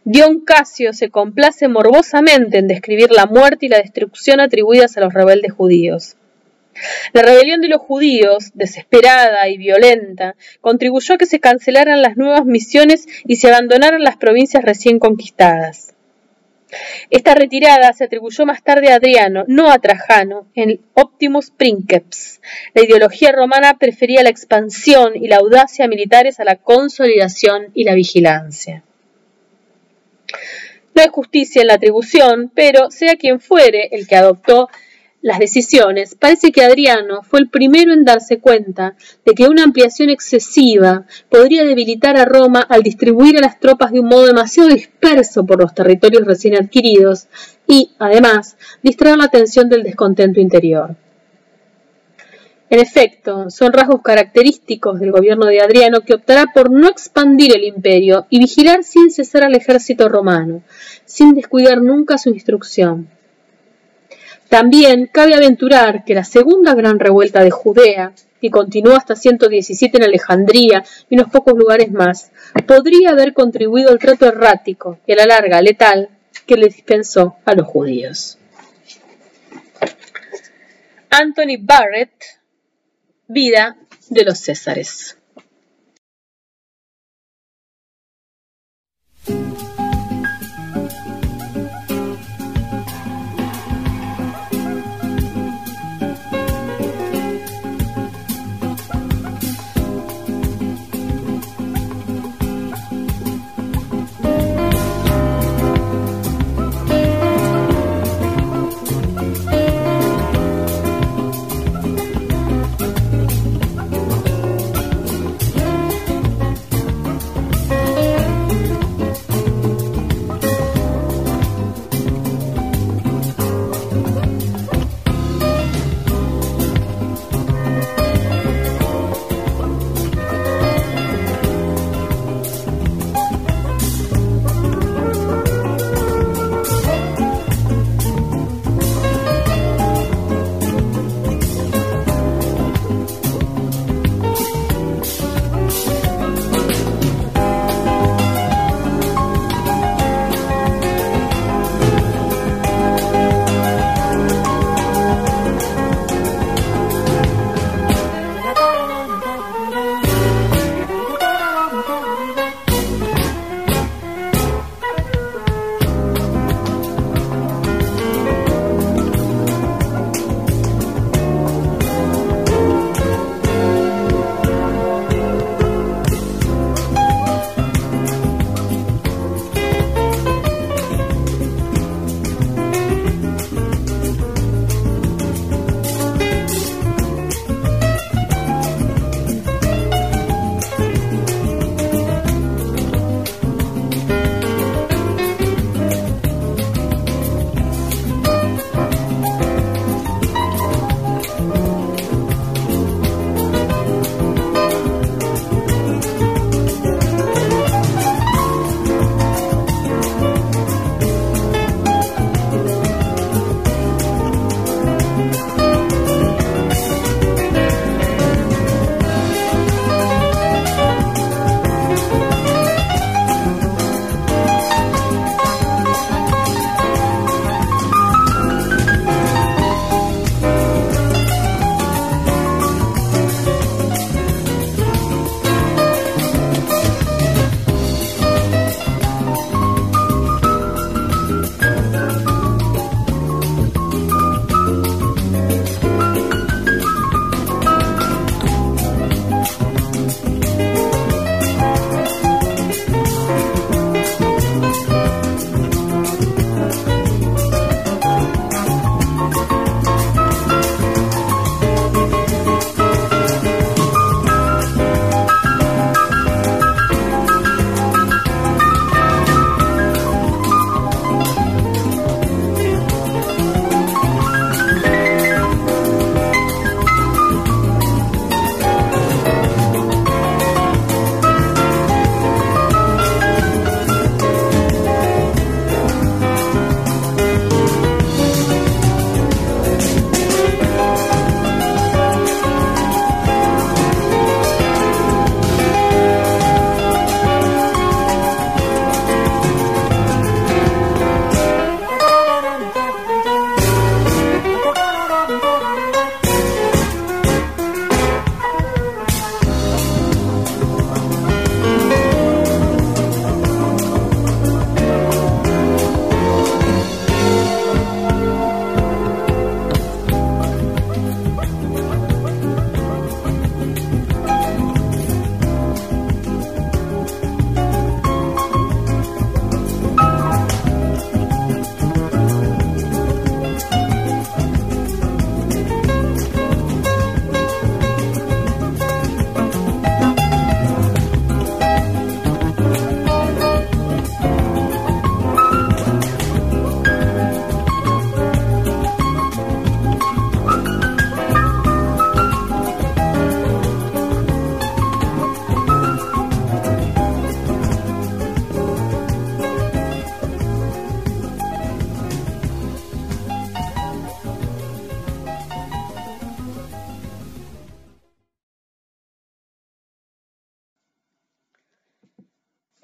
Dion Casio se complace morbosamente en describir la muerte y la destrucción atribuidas a los rebeldes judíos. La rebelión de los judíos, desesperada y violenta, contribuyó a que se cancelaran las nuevas misiones y se abandonaran las provincias recién conquistadas. Esta retirada se atribuyó más tarde a Adriano, no a Trajano, en Optimus Princeps. La ideología romana prefería la expansión y la audacia militares a la consolidación y la vigilancia. No hay justicia en la atribución, pero sea quien fuere el que adoptó las decisiones, parece que Adriano fue el primero en darse cuenta de que una ampliación excesiva podría debilitar a Roma al distribuir a las tropas de un modo demasiado disperso por los territorios recién adquiridos y, además, distraer la atención del descontento interior. En efecto, son rasgos característicos del gobierno de Adriano que optará por no expandir el imperio y vigilar sin cesar al ejército romano, sin descuidar nunca su instrucción. También cabe aventurar que la segunda gran revuelta de Judea, que continuó hasta 117 en Alejandría y unos pocos lugares más, podría haber contribuido al trato errático y a la larga letal que le dispensó a los judíos. Anthony Barrett, Vida de los Césares.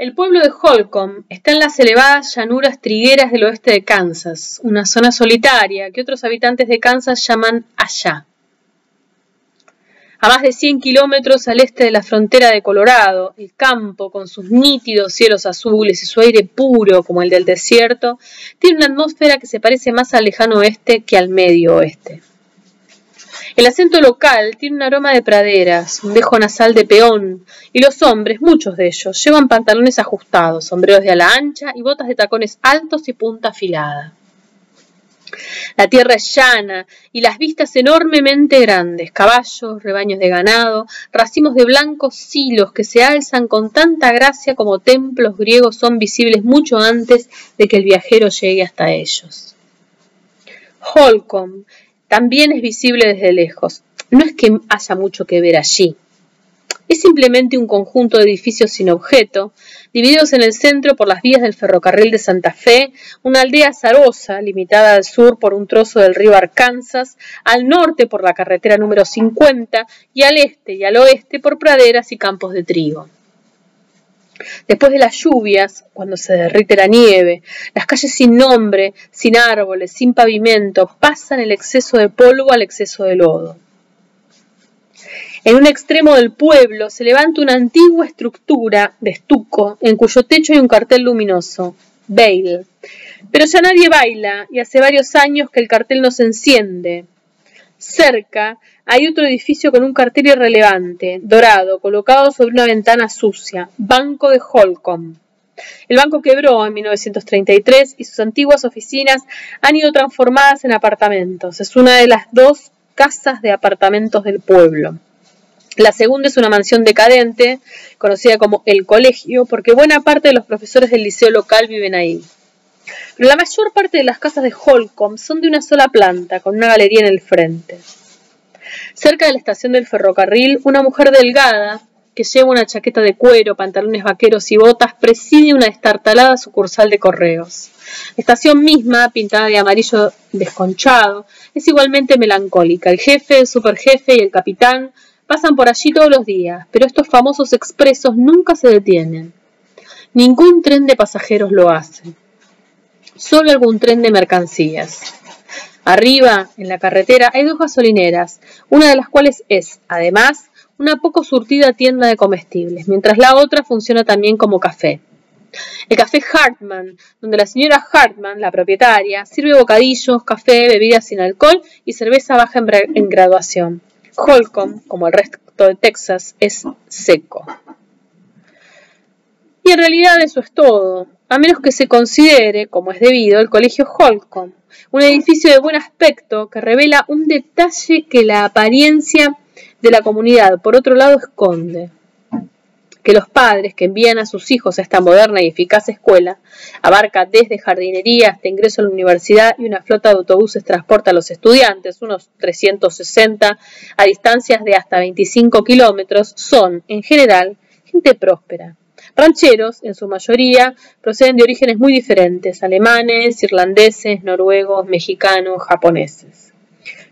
El pueblo de Holcomb está en las elevadas llanuras trigueras del oeste de Kansas, una zona solitaria que otros habitantes de Kansas llaman allá. A más de 100 kilómetros al este de la frontera de Colorado, el campo, con sus nítidos cielos azules y su aire puro como el del desierto, tiene una atmósfera que se parece más al lejano oeste que al medio oeste. El acento local tiene un aroma de praderas, un dejo nasal de peón, y los hombres, muchos de ellos, llevan pantalones ajustados, sombreros de ala ancha y botas de tacones altos y punta afilada. La tierra es llana y las vistas enormemente grandes, caballos, rebaños de ganado, racimos de blancos silos que se alzan con tanta gracia como templos griegos son visibles mucho antes de que el viajero llegue hasta ellos. Holcomb también es visible desde lejos. No es que haya mucho que ver allí. Es simplemente un conjunto de edificios sin objeto, divididos en el centro por las vías del ferrocarril de Santa Fe, una aldea azarosa, limitada al sur por un trozo del río Arkansas, al norte por la carretera número 50 y al este y al oeste por praderas y campos de trigo. Después de las lluvias, cuando se derrite la nieve, las calles sin nombre, sin árboles, sin pavimento, pasan el exceso de polvo al exceso de lodo. En un extremo del pueblo se levanta una antigua estructura de estuco en cuyo techo hay un cartel luminoso, Bale. Pero ya nadie baila y hace varios años que el cartel no se enciende. Cerca hay otro edificio con un cartel irrelevante, dorado, colocado sobre una ventana sucia, Banco de Holcomb. El banco quebró en 1933 y sus antiguas oficinas han ido transformadas en apartamentos. Es una de las dos casas de apartamentos del pueblo. La segunda es una mansión decadente, conocida como El Colegio, porque buena parte de los profesores del liceo local viven ahí. Pero la mayor parte de las casas de Holcomb son de una sola planta, con una galería en el frente. Cerca de la estación del ferrocarril, una mujer delgada, que lleva una chaqueta de cuero, pantalones vaqueros y botas, preside una destartalada sucursal de correos. La estación misma, pintada de amarillo desconchado, es igualmente melancólica. El jefe, el superjefe y el capitán pasan por allí todos los días, pero estos famosos expresos nunca se detienen. Ningún tren de pasajeros lo hace. Solo algún tren de mercancías. Arriba, en la carretera, hay dos gasolineras, una de las cuales es, además, una poco surtida tienda de comestibles, mientras la otra funciona también como café. El café Hartman, donde la señora Hartman, la propietaria, sirve bocadillos, café, bebidas sin alcohol y cerveza baja en, graduación. Holcomb, como el resto de Texas, es seco. Y en realidad eso es todo, a menos que se considere, como es debido, el colegio Holcomb, un edificio de buen aspecto que revela un detalle que la apariencia de la comunidad, por otro lado, esconde. Que los padres que envían a sus hijos a esta moderna y eficaz escuela abarca desde jardinería hasta ingreso a la universidad y una flota de autobuses transporta a los estudiantes, unos 360 a distancias de hasta 25 kilómetros, son, en general, gente próspera, Rancheros, en su mayoría, proceden de orígenes muy diferentes, alemanes, irlandeses, noruegos, mexicanos, japoneses.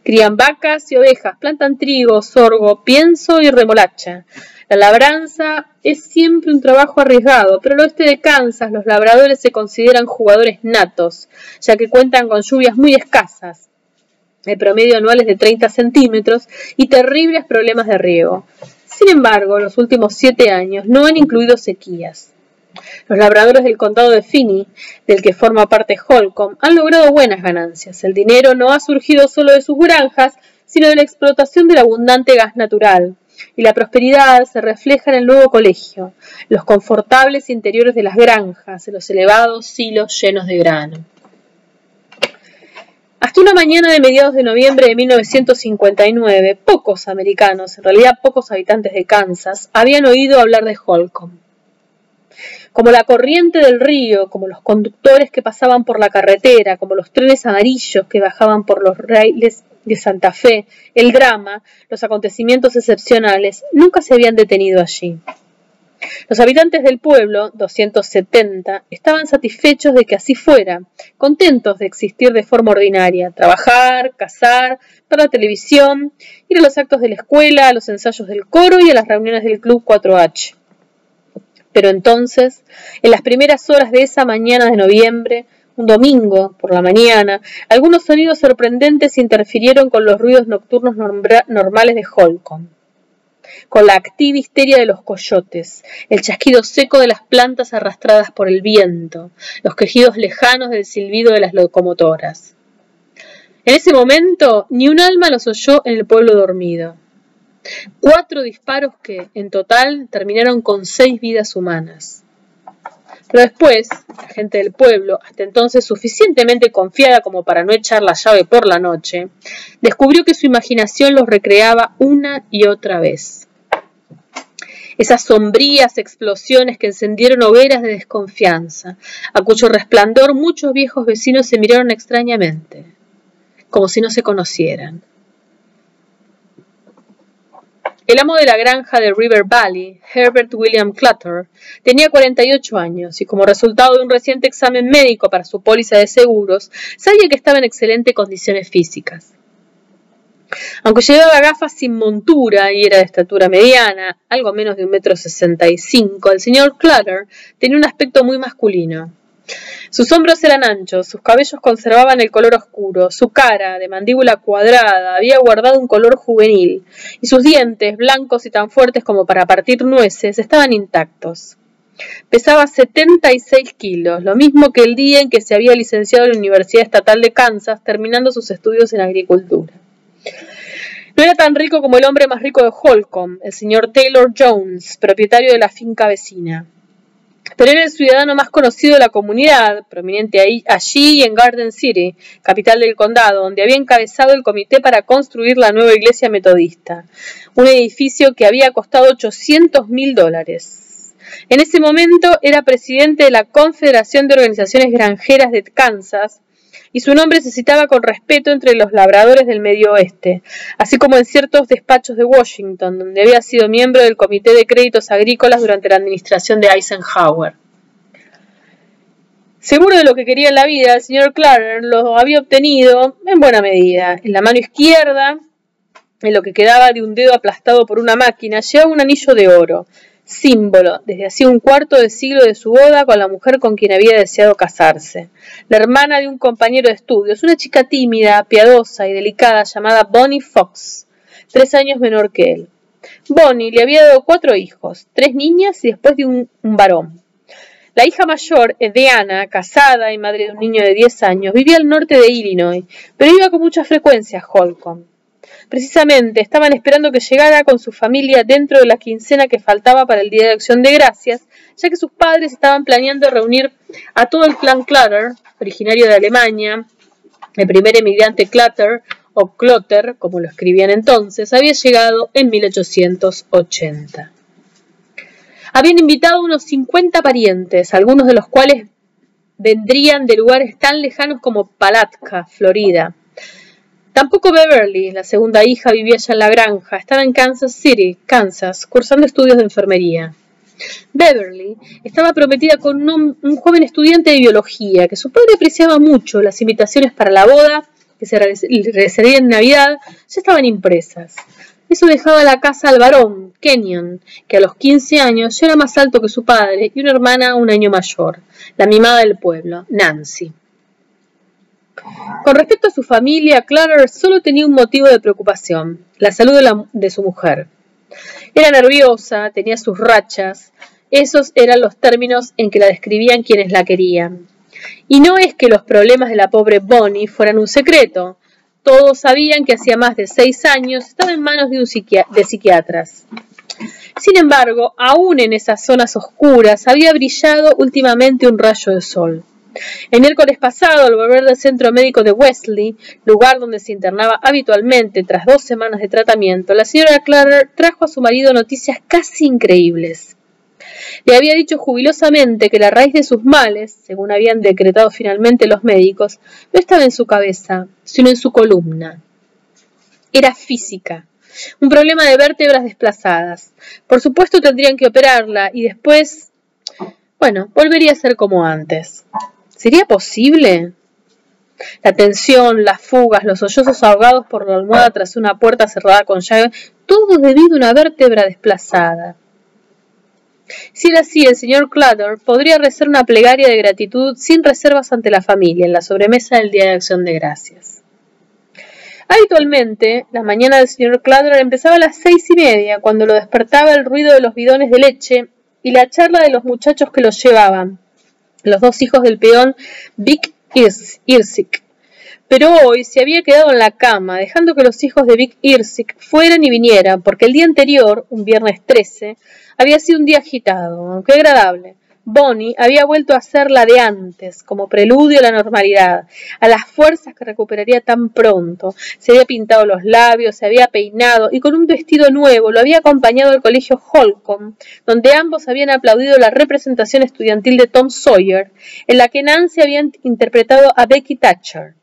Crían vacas y ovejas, plantan trigo, sorgo, pienso y remolacha. La labranza es siempre un trabajo arriesgado, pero al oeste de Kansas los labradores se consideran jugadores natos, ya que cuentan con lluvias muy escasas, de promedio anuales de 30 centímetros, y terribles problemas de riego. Sin embargo, los últimos siete años no han incluido sequías. Los labradores del condado de Finney, del que forma parte Holcomb, han logrado buenas ganancias. El dinero no ha surgido solo de sus granjas, sino de la explotación del abundante gas natural. Y la prosperidad se refleja en el nuevo colegio, los confortables interiores de las granjas, en los elevados silos llenos de grano. Hasta una mañana de mediados de noviembre de 1959, pocos americanos, en realidad pocos habitantes de Kansas, habían oído hablar de Holcomb. Como la corriente del río, como los conductores que pasaban por la carretera, como los trenes amarillos que bajaban por los raíles de Santa Fe, el drama, los acontecimientos excepcionales, nunca se habían detenido allí. Los habitantes del pueblo, 270, estaban satisfechos de que así fuera, contentos de existir de forma ordinaria, trabajar, cazar, ver la televisión, ir a los actos de la escuela, a los ensayos del coro y a las reuniones del Club 4H. Pero entonces, en las primeras horas de esa mañana de noviembre, un domingo por la mañana, algunos sonidos sorprendentes interfirieron con los ruidos nocturnos normales de Holcomb con la activa histeria de los coyotes, el chasquido seco de las plantas arrastradas por el viento, los quejidos lejanos del silbido de las locomotoras. En ese momento ni un alma los oyó en el pueblo dormido. Cuatro disparos que, en total, terminaron con seis vidas humanas. Pero después, la gente del pueblo, hasta entonces suficientemente confiada como para no echar la llave por la noche, descubrió que su imaginación los recreaba una y otra vez. Esas sombrías explosiones que encendieron hogueras de desconfianza, a cuyo resplandor muchos viejos vecinos se miraron extrañamente, como si no se conocieran. El amo de la granja de River Valley, Herbert William Clutter, tenía 48 años y como resultado de un reciente examen médico para su póliza de seguros, sabía que estaba en excelentes condiciones físicas. Aunque llevaba gafas sin montura y era de estatura mediana, algo menos de un metro sesenta y cinco, el señor Clutter tenía un aspecto muy masculino. Sus hombros eran anchos, sus cabellos conservaban el color oscuro, su cara, de mandíbula cuadrada, había guardado un color juvenil, y sus dientes, blancos y tan fuertes como para partir nueces, estaban intactos. Pesaba 76 kilos, lo mismo que el día en que se había licenciado en la Universidad Estatal de Kansas, terminando sus estudios en agricultura. No era tan rico como el hombre más rico de Holcomb, el señor Taylor Jones, propietario de la finca vecina pero era el ciudadano más conocido de la comunidad, prominente allí en Garden City, capital del condado, donde había encabezado el comité para construir la nueva iglesia metodista, un edificio que había costado 800 mil dólares. En ese momento era presidente de la Confederación de Organizaciones Granjeras de Kansas, y su nombre se citaba con respeto entre los labradores del Medio Oeste, así como en ciertos despachos de Washington, donde había sido miembro del Comité de Créditos Agrícolas durante la administración de Eisenhower. Seguro de lo que quería en la vida, el señor Clark lo había obtenido en buena medida. En la mano izquierda, en lo que quedaba de un dedo aplastado por una máquina, llevaba un anillo de oro, símbolo desde hacía un cuarto de siglo de su boda con la mujer con quien había deseado casarse, la hermana de un compañero de estudios, una chica tímida, piadosa y delicada llamada Bonnie Fox, tres años menor que él. Bonnie le había dado cuatro hijos, tres niñas y después de un, varón. La hija mayor, Diana, casada y madre de un niño de diez años, vivía al norte de Illinois, pero iba con mucha frecuencia a Holcomb. Precisamente estaban esperando que llegara con su familia dentro de la quincena que faltaba para el Día de Acción de Gracias, ya que sus padres estaban planeando reunir a todo el clan Clutter, originario de Alemania. El primer emigrante Clutter, o Clotter, como lo escribían entonces, había llegado en 1880. Habían invitado unos 50 parientes, algunos de los cuales vendrían de lugares tan lejanos como Palatka, Florida. Tampoco Beverly, la segunda hija, vivía ya en la granja. Estaba en Kansas City, Kansas, cursando estudios de enfermería. Beverly estaba prometida con un, joven estudiante de biología, que su padre apreciaba mucho. Las invitaciones para la boda, que se realizaría en Navidad, ya estaban impresas. Eso dejaba la casa al varón, Kenyon, que a los 15 años ya era más alto que su padre, y una hermana un año mayor, la mimada del pueblo, Nancy. Con respecto a su familia, Clara solo tenía un motivo de preocupación, la salud de, su mujer. Era nerviosa, tenía sus rachas, esos eran los términos en que la describían quienes la querían. Y no es que los problemas de la pobre Bonnie fueran un secreto. Todos sabían que hacía más de seis años estaba en manos de, un de psiquiatras. Sin embargo, aún en esas zonas oscuras había brillado últimamente un rayo de sol. El miércoles pasado, al volver del centro médico de Wesley, lugar donde se internaba habitualmente tras dos semanas de tratamiento, la señora Clark trajo a su marido noticias casi increíbles. Le había dicho jubilosamente que la raíz de sus males, según habían decretado finalmente los médicos, no estaba en su cabeza, sino en su columna. Era física, un problema de vértebras desplazadas. Por supuesto tendrían que operarla y después, bueno, volvería a ser como antes. ¿Sería posible? La tensión, las fugas, los sollozos ahogados por la almohada tras una puerta cerrada con llave, todo debido a una vértebra desplazada. Si era así, el señor Clutter podría rezar una plegaria de gratitud sin reservas ante la familia en la sobremesa del Día de Acción de Gracias. Habitualmente, la mañana del señor Clutter empezaba a las seis y media, cuando lo despertaba el ruido de los bidones de leche y la charla de los muchachos que los llevaban, los dos hijos del peón Vic Irsic. Pero hoy se había quedado en la cama, dejando que los hijos de Vic Irsic fueran y vinieran, porque el día anterior, un viernes 13, había sido un día agitado, aunque agradable. Bonnie había vuelto a ser la de antes, como preludio a la normalidad, a las fuerzas que recuperaría tan pronto. Se había pintado los labios, se había peinado y con un vestido nuevo lo había acompañado al colegio Holcomb, donde ambos habían aplaudido la representación estudiantil de Tom Sawyer, en la que Nancy había interpretado a Becky Thatcher.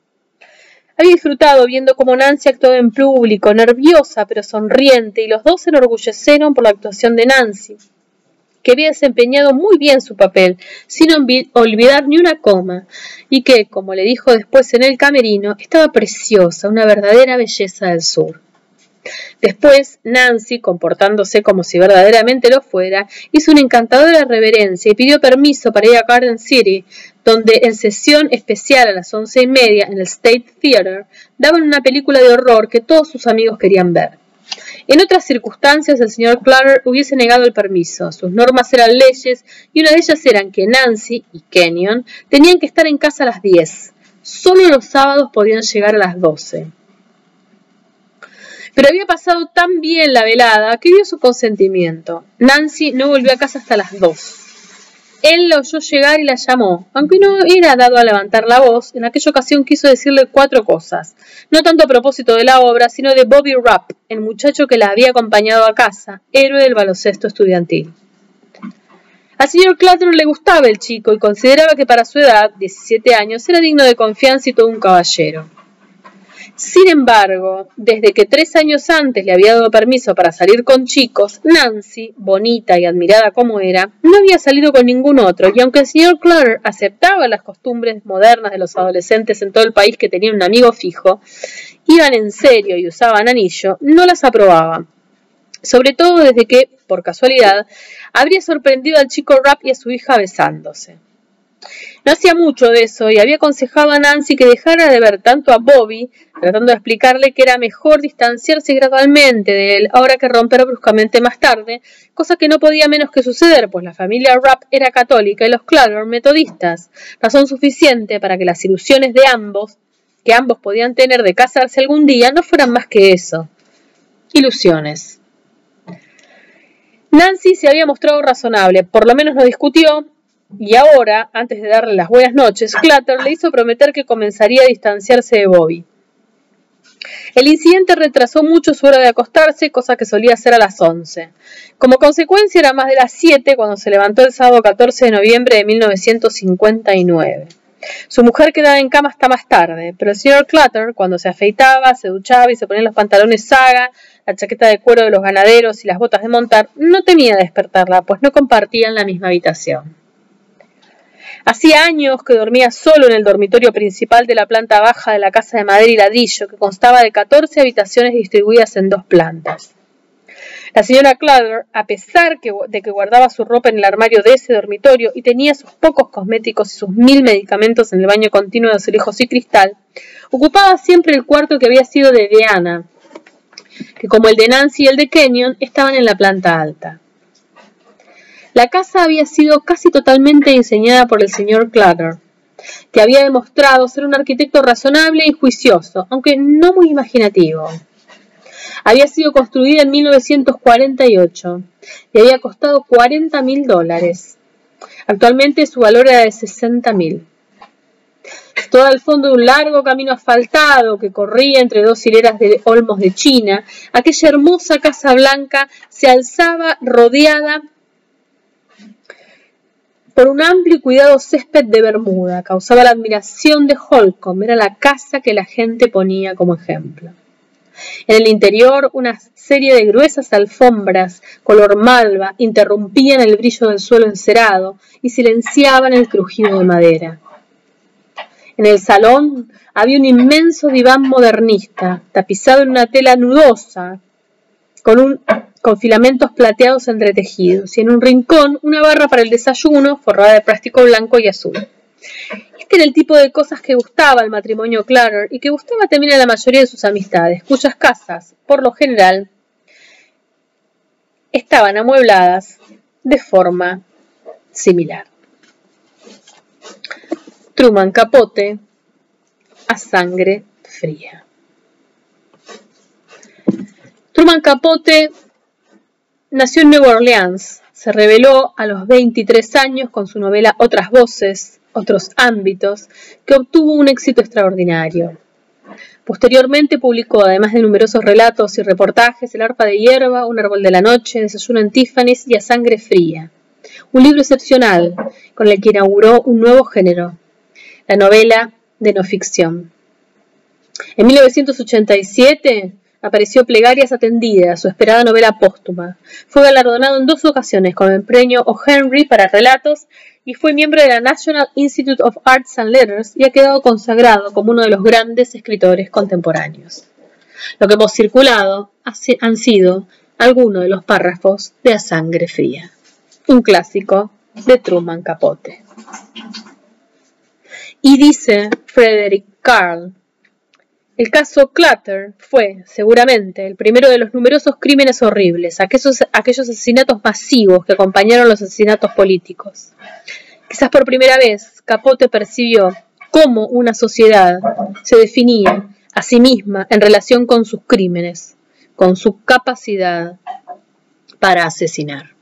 Había disfrutado viendo cómo Nancy actuaba en público, nerviosa pero sonriente, y los dos se enorgullecieron por la actuación de Nancy, que había desempeñado muy bien su papel, sin olvidar ni una coma, y que, como le dijo después en el camerino, estaba preciosa, una verdadera belleza del sur. Después, Nancy, comportándose como si verdaderamente lo fuera, hizo una encantadora reverencia y pidió permiso para ir a Garden City, donde en sesión especial a las once y media en el State Theater daban una película de horror que todos sus amigos querían ver. En otras circunstancias el señor Clutter hubiese negado el permiso. Sus normas eran leyes y una de ellas eran que Nancy y Kenyon tenían que estar en casa a las 10. Solo los sábados podían llegar a las 12. Pero había pasado tan bien la velada que dio su consentimiento. Nancy no volvió a casa hasta las 2. Él la oyó llegar y la llamó. Aunque no era dado a levantar la voz, en aquella ocasión quiso decirle cuatro cosas. No tanto a propósito de la obra, sino de Bobby Rapp, el muchacho que la había acompañado a casa, héroe del baloncesto estudiantil. Al señor Clutter le gustaba el chico y consideraba que para su edad, 17 años, era digno de confianza y todo un caballero. Sin embargo, desde que tres años antes le había dado permiso para salir con chicos, Nancy, bonita y admirada como era, no había salido con ningún otro, y aunque el señor Clutter aceptaba las costumbres modernas de los adolescentes en todo el país que tenían un amigo fijo, iban en serio y usaban anillo, no las aprobaba. Sobre todo desde que, por casualidad, habría sorprendido al chico Rap y a su hija besándose. No hacía mucho de eso y había aconsejado a Nancy que dejara de ver tanto a Bobby, tratando de explicarle que era mejor distanciarse gradualmente de él ahora que romper bruscamente más tarde, cosa que no podía menos que suceder, pues la familia Rapp era católica y los Clutter metodistas, razón suficiente para que las ilusiones de ambos, que ambos podían tener de casarse algún día, no fueran más que eso. Ilusiones. Nancy se había mostrado razonable, por lo menos no discutió, y ahora, antes de darle las buenas noches, Clutter le hizo prometer que comenzaría a distanciarse de Bobby. El incidente retrasó mucho su hora de acostarse, cosa que solía hacer a las 11. Como consecuencia era más de las 7 cuando se levantó el sábado 14 de noviembre de 1959. Su mujer quedaba en cama hasta más tarde, pero el señor Clutter, cuando se afeitaba, se duchaba y se ponía los pantalones saga, la chaqueta de cuero de los ganaderos y las botas de montar, no temía despertarla, pues no compartían la misma habitación. Hacía años que dormía solo en el dormitorio principal de la planta baja de la casa de madera y ladrillo, que constaba de 14 habitaciones distribuidas en dos plantas. La señora Clutter, a pesar de que guardaba su ropa en el armario de ese dormitorio y tenía sus pocos cosméticos y sus mil medicamentos en el baño continuo de azulejos y cristal, ocupaba siempre el cuarto que había sido de Diana, que como el de Nancy y el de Kenyon estaban en la planta alta. La casa había sido casi totalmente diseñada por el señor Clutter, que había demostrado ser un arquitecto razonable y juicioso, aunque no muy imaginativo. Había sido construida en 1948 y había costado 40 mil dólares. Actualmente su valor era de 60 mil. Todo al fondo de un largo camino asfaltado que corría entre dos hileras de olmos de China, aquella hermosa casa blanca se alzaba rodeada por un amplio y cuidado césped de Bermuda. Causaba la admiración de Holcomb. Era la casa que la gente ponía como ejemplo. En el interior, una serie de gruesas alfombras color malva interrumpían el brillo del suelo encerado y silenciaban el crujido de madera. En el salón había un inmenso diván modernista, tapizado en una tela nudosa, con un con filamentos plateados entretejidos, y en un rincón una barra para el desayuno forrada de plástico blanco y azul. Este era el tipo de cosas que gustaba al matrimonio Clarer y que gustaba también a la mayoría de sus amistades, cuyas casas, por lo general, estaban amuebladas de forma similar. Truman Capote a sangre fría. Truman Capote nació en Nueva Orleans. Se reveló a los 23 años con su novela Otras Voces, Otros Ámbitos, que obtuvo un éxito extraordinario. Posteriormente publicó, además de numerosos relatos y reportajes, El arpa de hierba, Un árbol de la noche, Desayuno en Tiffany's y A sangre fría. Un libro excepcional con el que inauguró un nuevo género, la novela de no ficción. En 1987 apareció Plegarias Atendidas, su esperada novela póstuma. Fue galardonado en dos ocasiones con el premio O. Henry para relatos y fue miembro de la National Institute of Arts and Letters y ha quedado consagrado como uno de los grandes escritores contemporáneos. Lo que hemos circulado han sido algunos de los párrafos de A Sangre Fría, un clásico de Truman Capote. Y dice Frederick Carl, el caso Clutter fue, seguramente, el primero de los numerosos crímenes horribles, aquellos, aquellos asesinatos masivos que acompañaron los asesinatos políticos. Quizás por primera vez Capote percibió cómo una sociedad se definía a sí misma en relación con sus crímenes, con su capacidad para asesinar.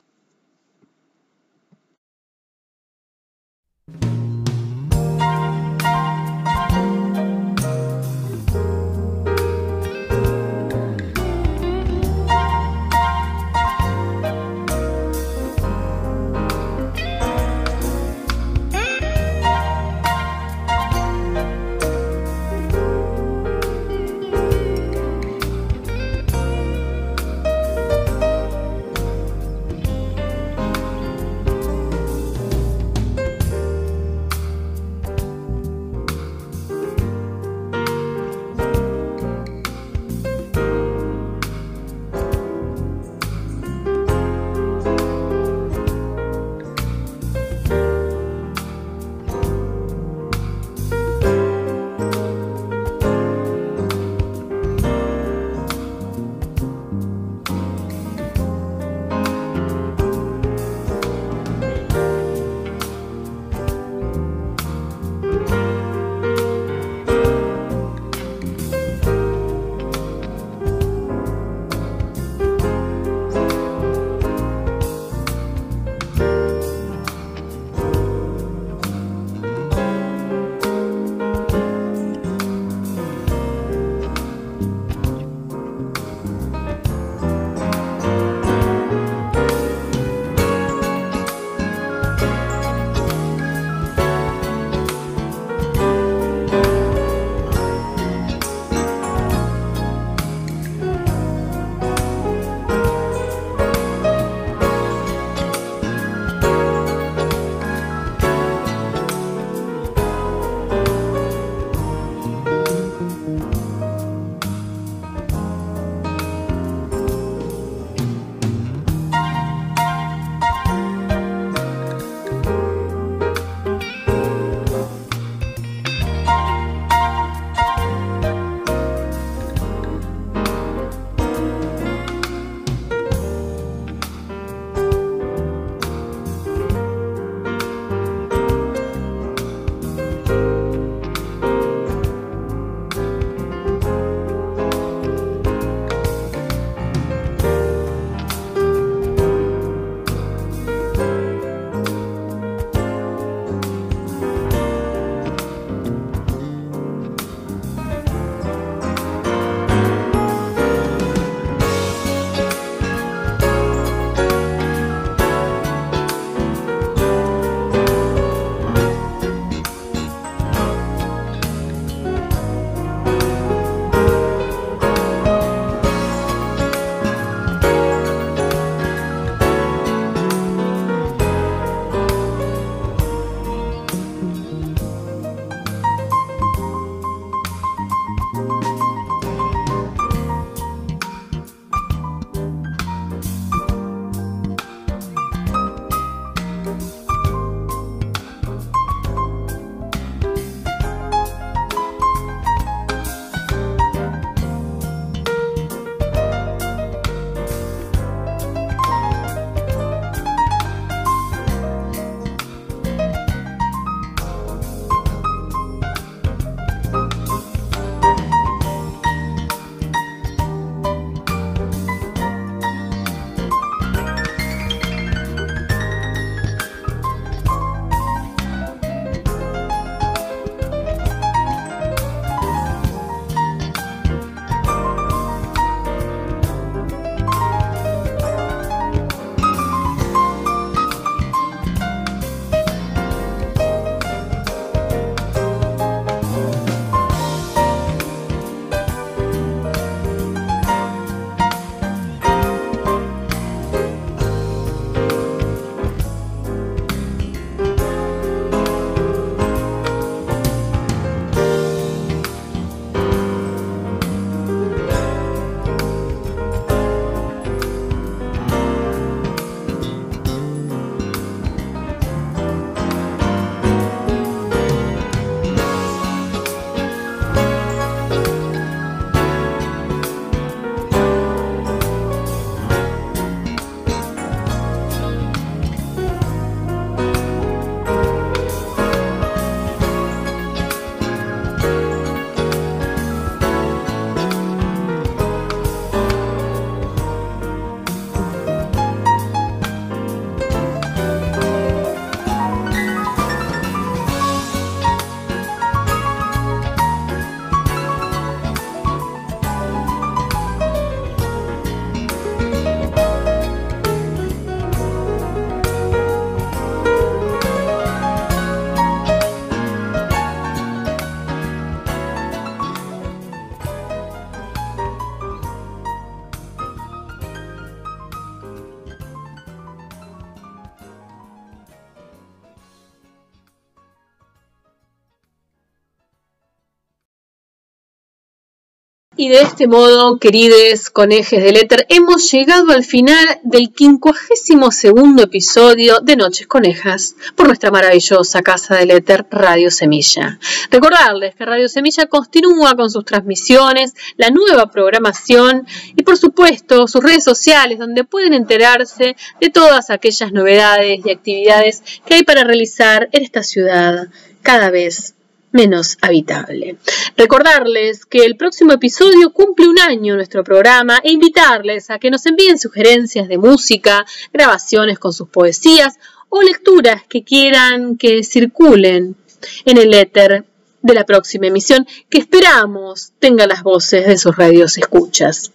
Y de este modo, queridos conejes del éter, hemos llegado al final del quincuagésimo segundo episodio de Noches Conejas por nuestra maravillosa casa del éter Radio Semilla. Recordarles que Radio Semilla continúa con sus transmisiones, la nueva programación y por supuesto sus redes sociales donde pueden enterarse de todas aquellas novedades y actividades que hay para realizar en esta ciudad cada vez menos habitable. Recordarles que el próximo episodio cumple un año nuestro programa e invitarles a que nos envíen sugerencias de música, grabaciones con sus poesías o lecturas que quieran que circulen en el éter de la próxima emisión que esperamos tenga las voces de sus radios escuchas.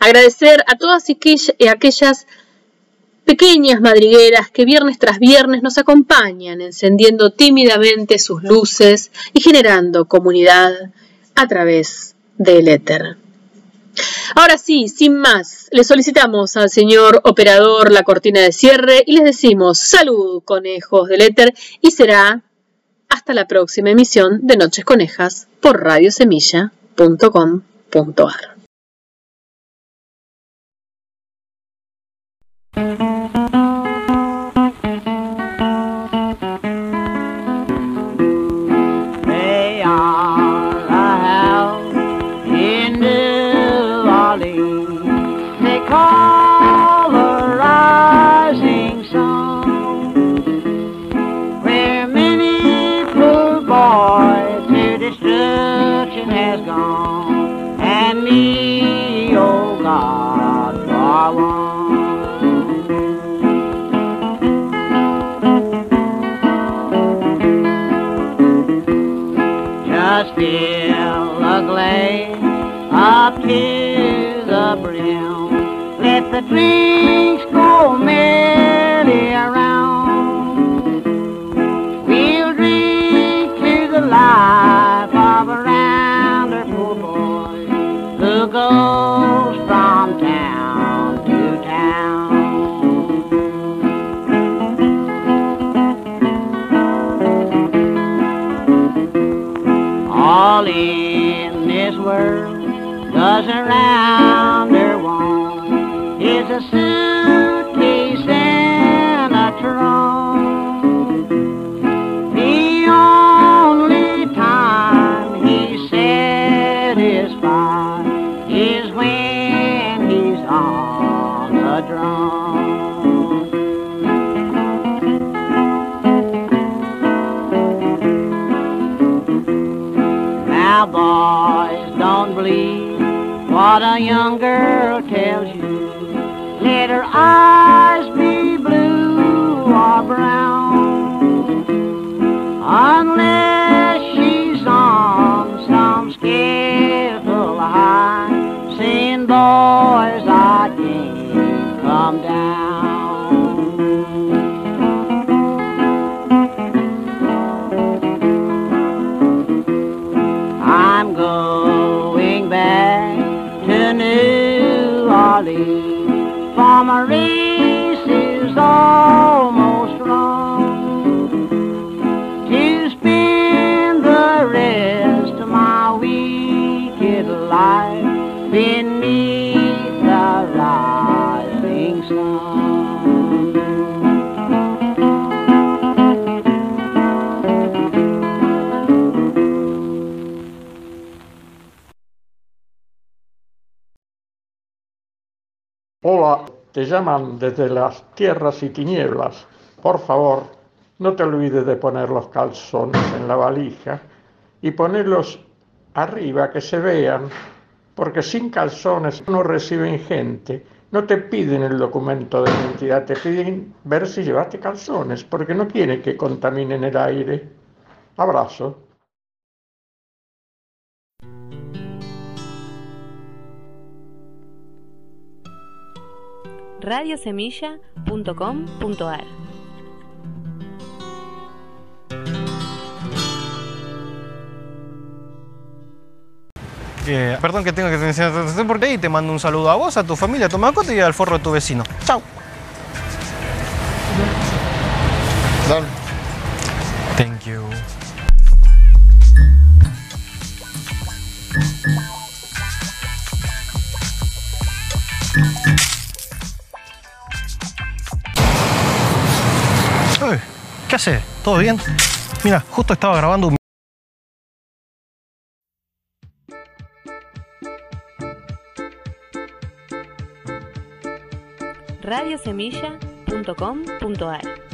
Agradecer a todas aquellas pequeñas madrigueras que viernes tras viernes nos acompañan, encendiendo tímidamente sus luces y generando comunidad a través del éter. Ahora sí, sin más, le solicitamos al señor operador la cortina de cierre y les decimos salud, conejos del éter, y será hasta la próxima emisión de Noches Conejas por radiosemilla.com.ar. that rain. Don't believe what a young girl tells you. Let her te llaman desde las tierras y tinieblas. Por favor, no te olvides de poner los calzones en la valija y ponerlos arriba que se vean, porque sin calzones no reciben gente. No te piden el documento de identidad, te piden ver si llevaste calzones, porque no quieren que contaminen el aire. Abrazo. radiosemilla.com.ar. Eh, perdón que tengo que tener atención porque ahí te mando un saludo a vos, a tu familia, a tu mascota y al forro de tu vecino. Chao. Dale. ¿Todo bien? Mira, justo estaba grabando un... radiosemilla.com.ar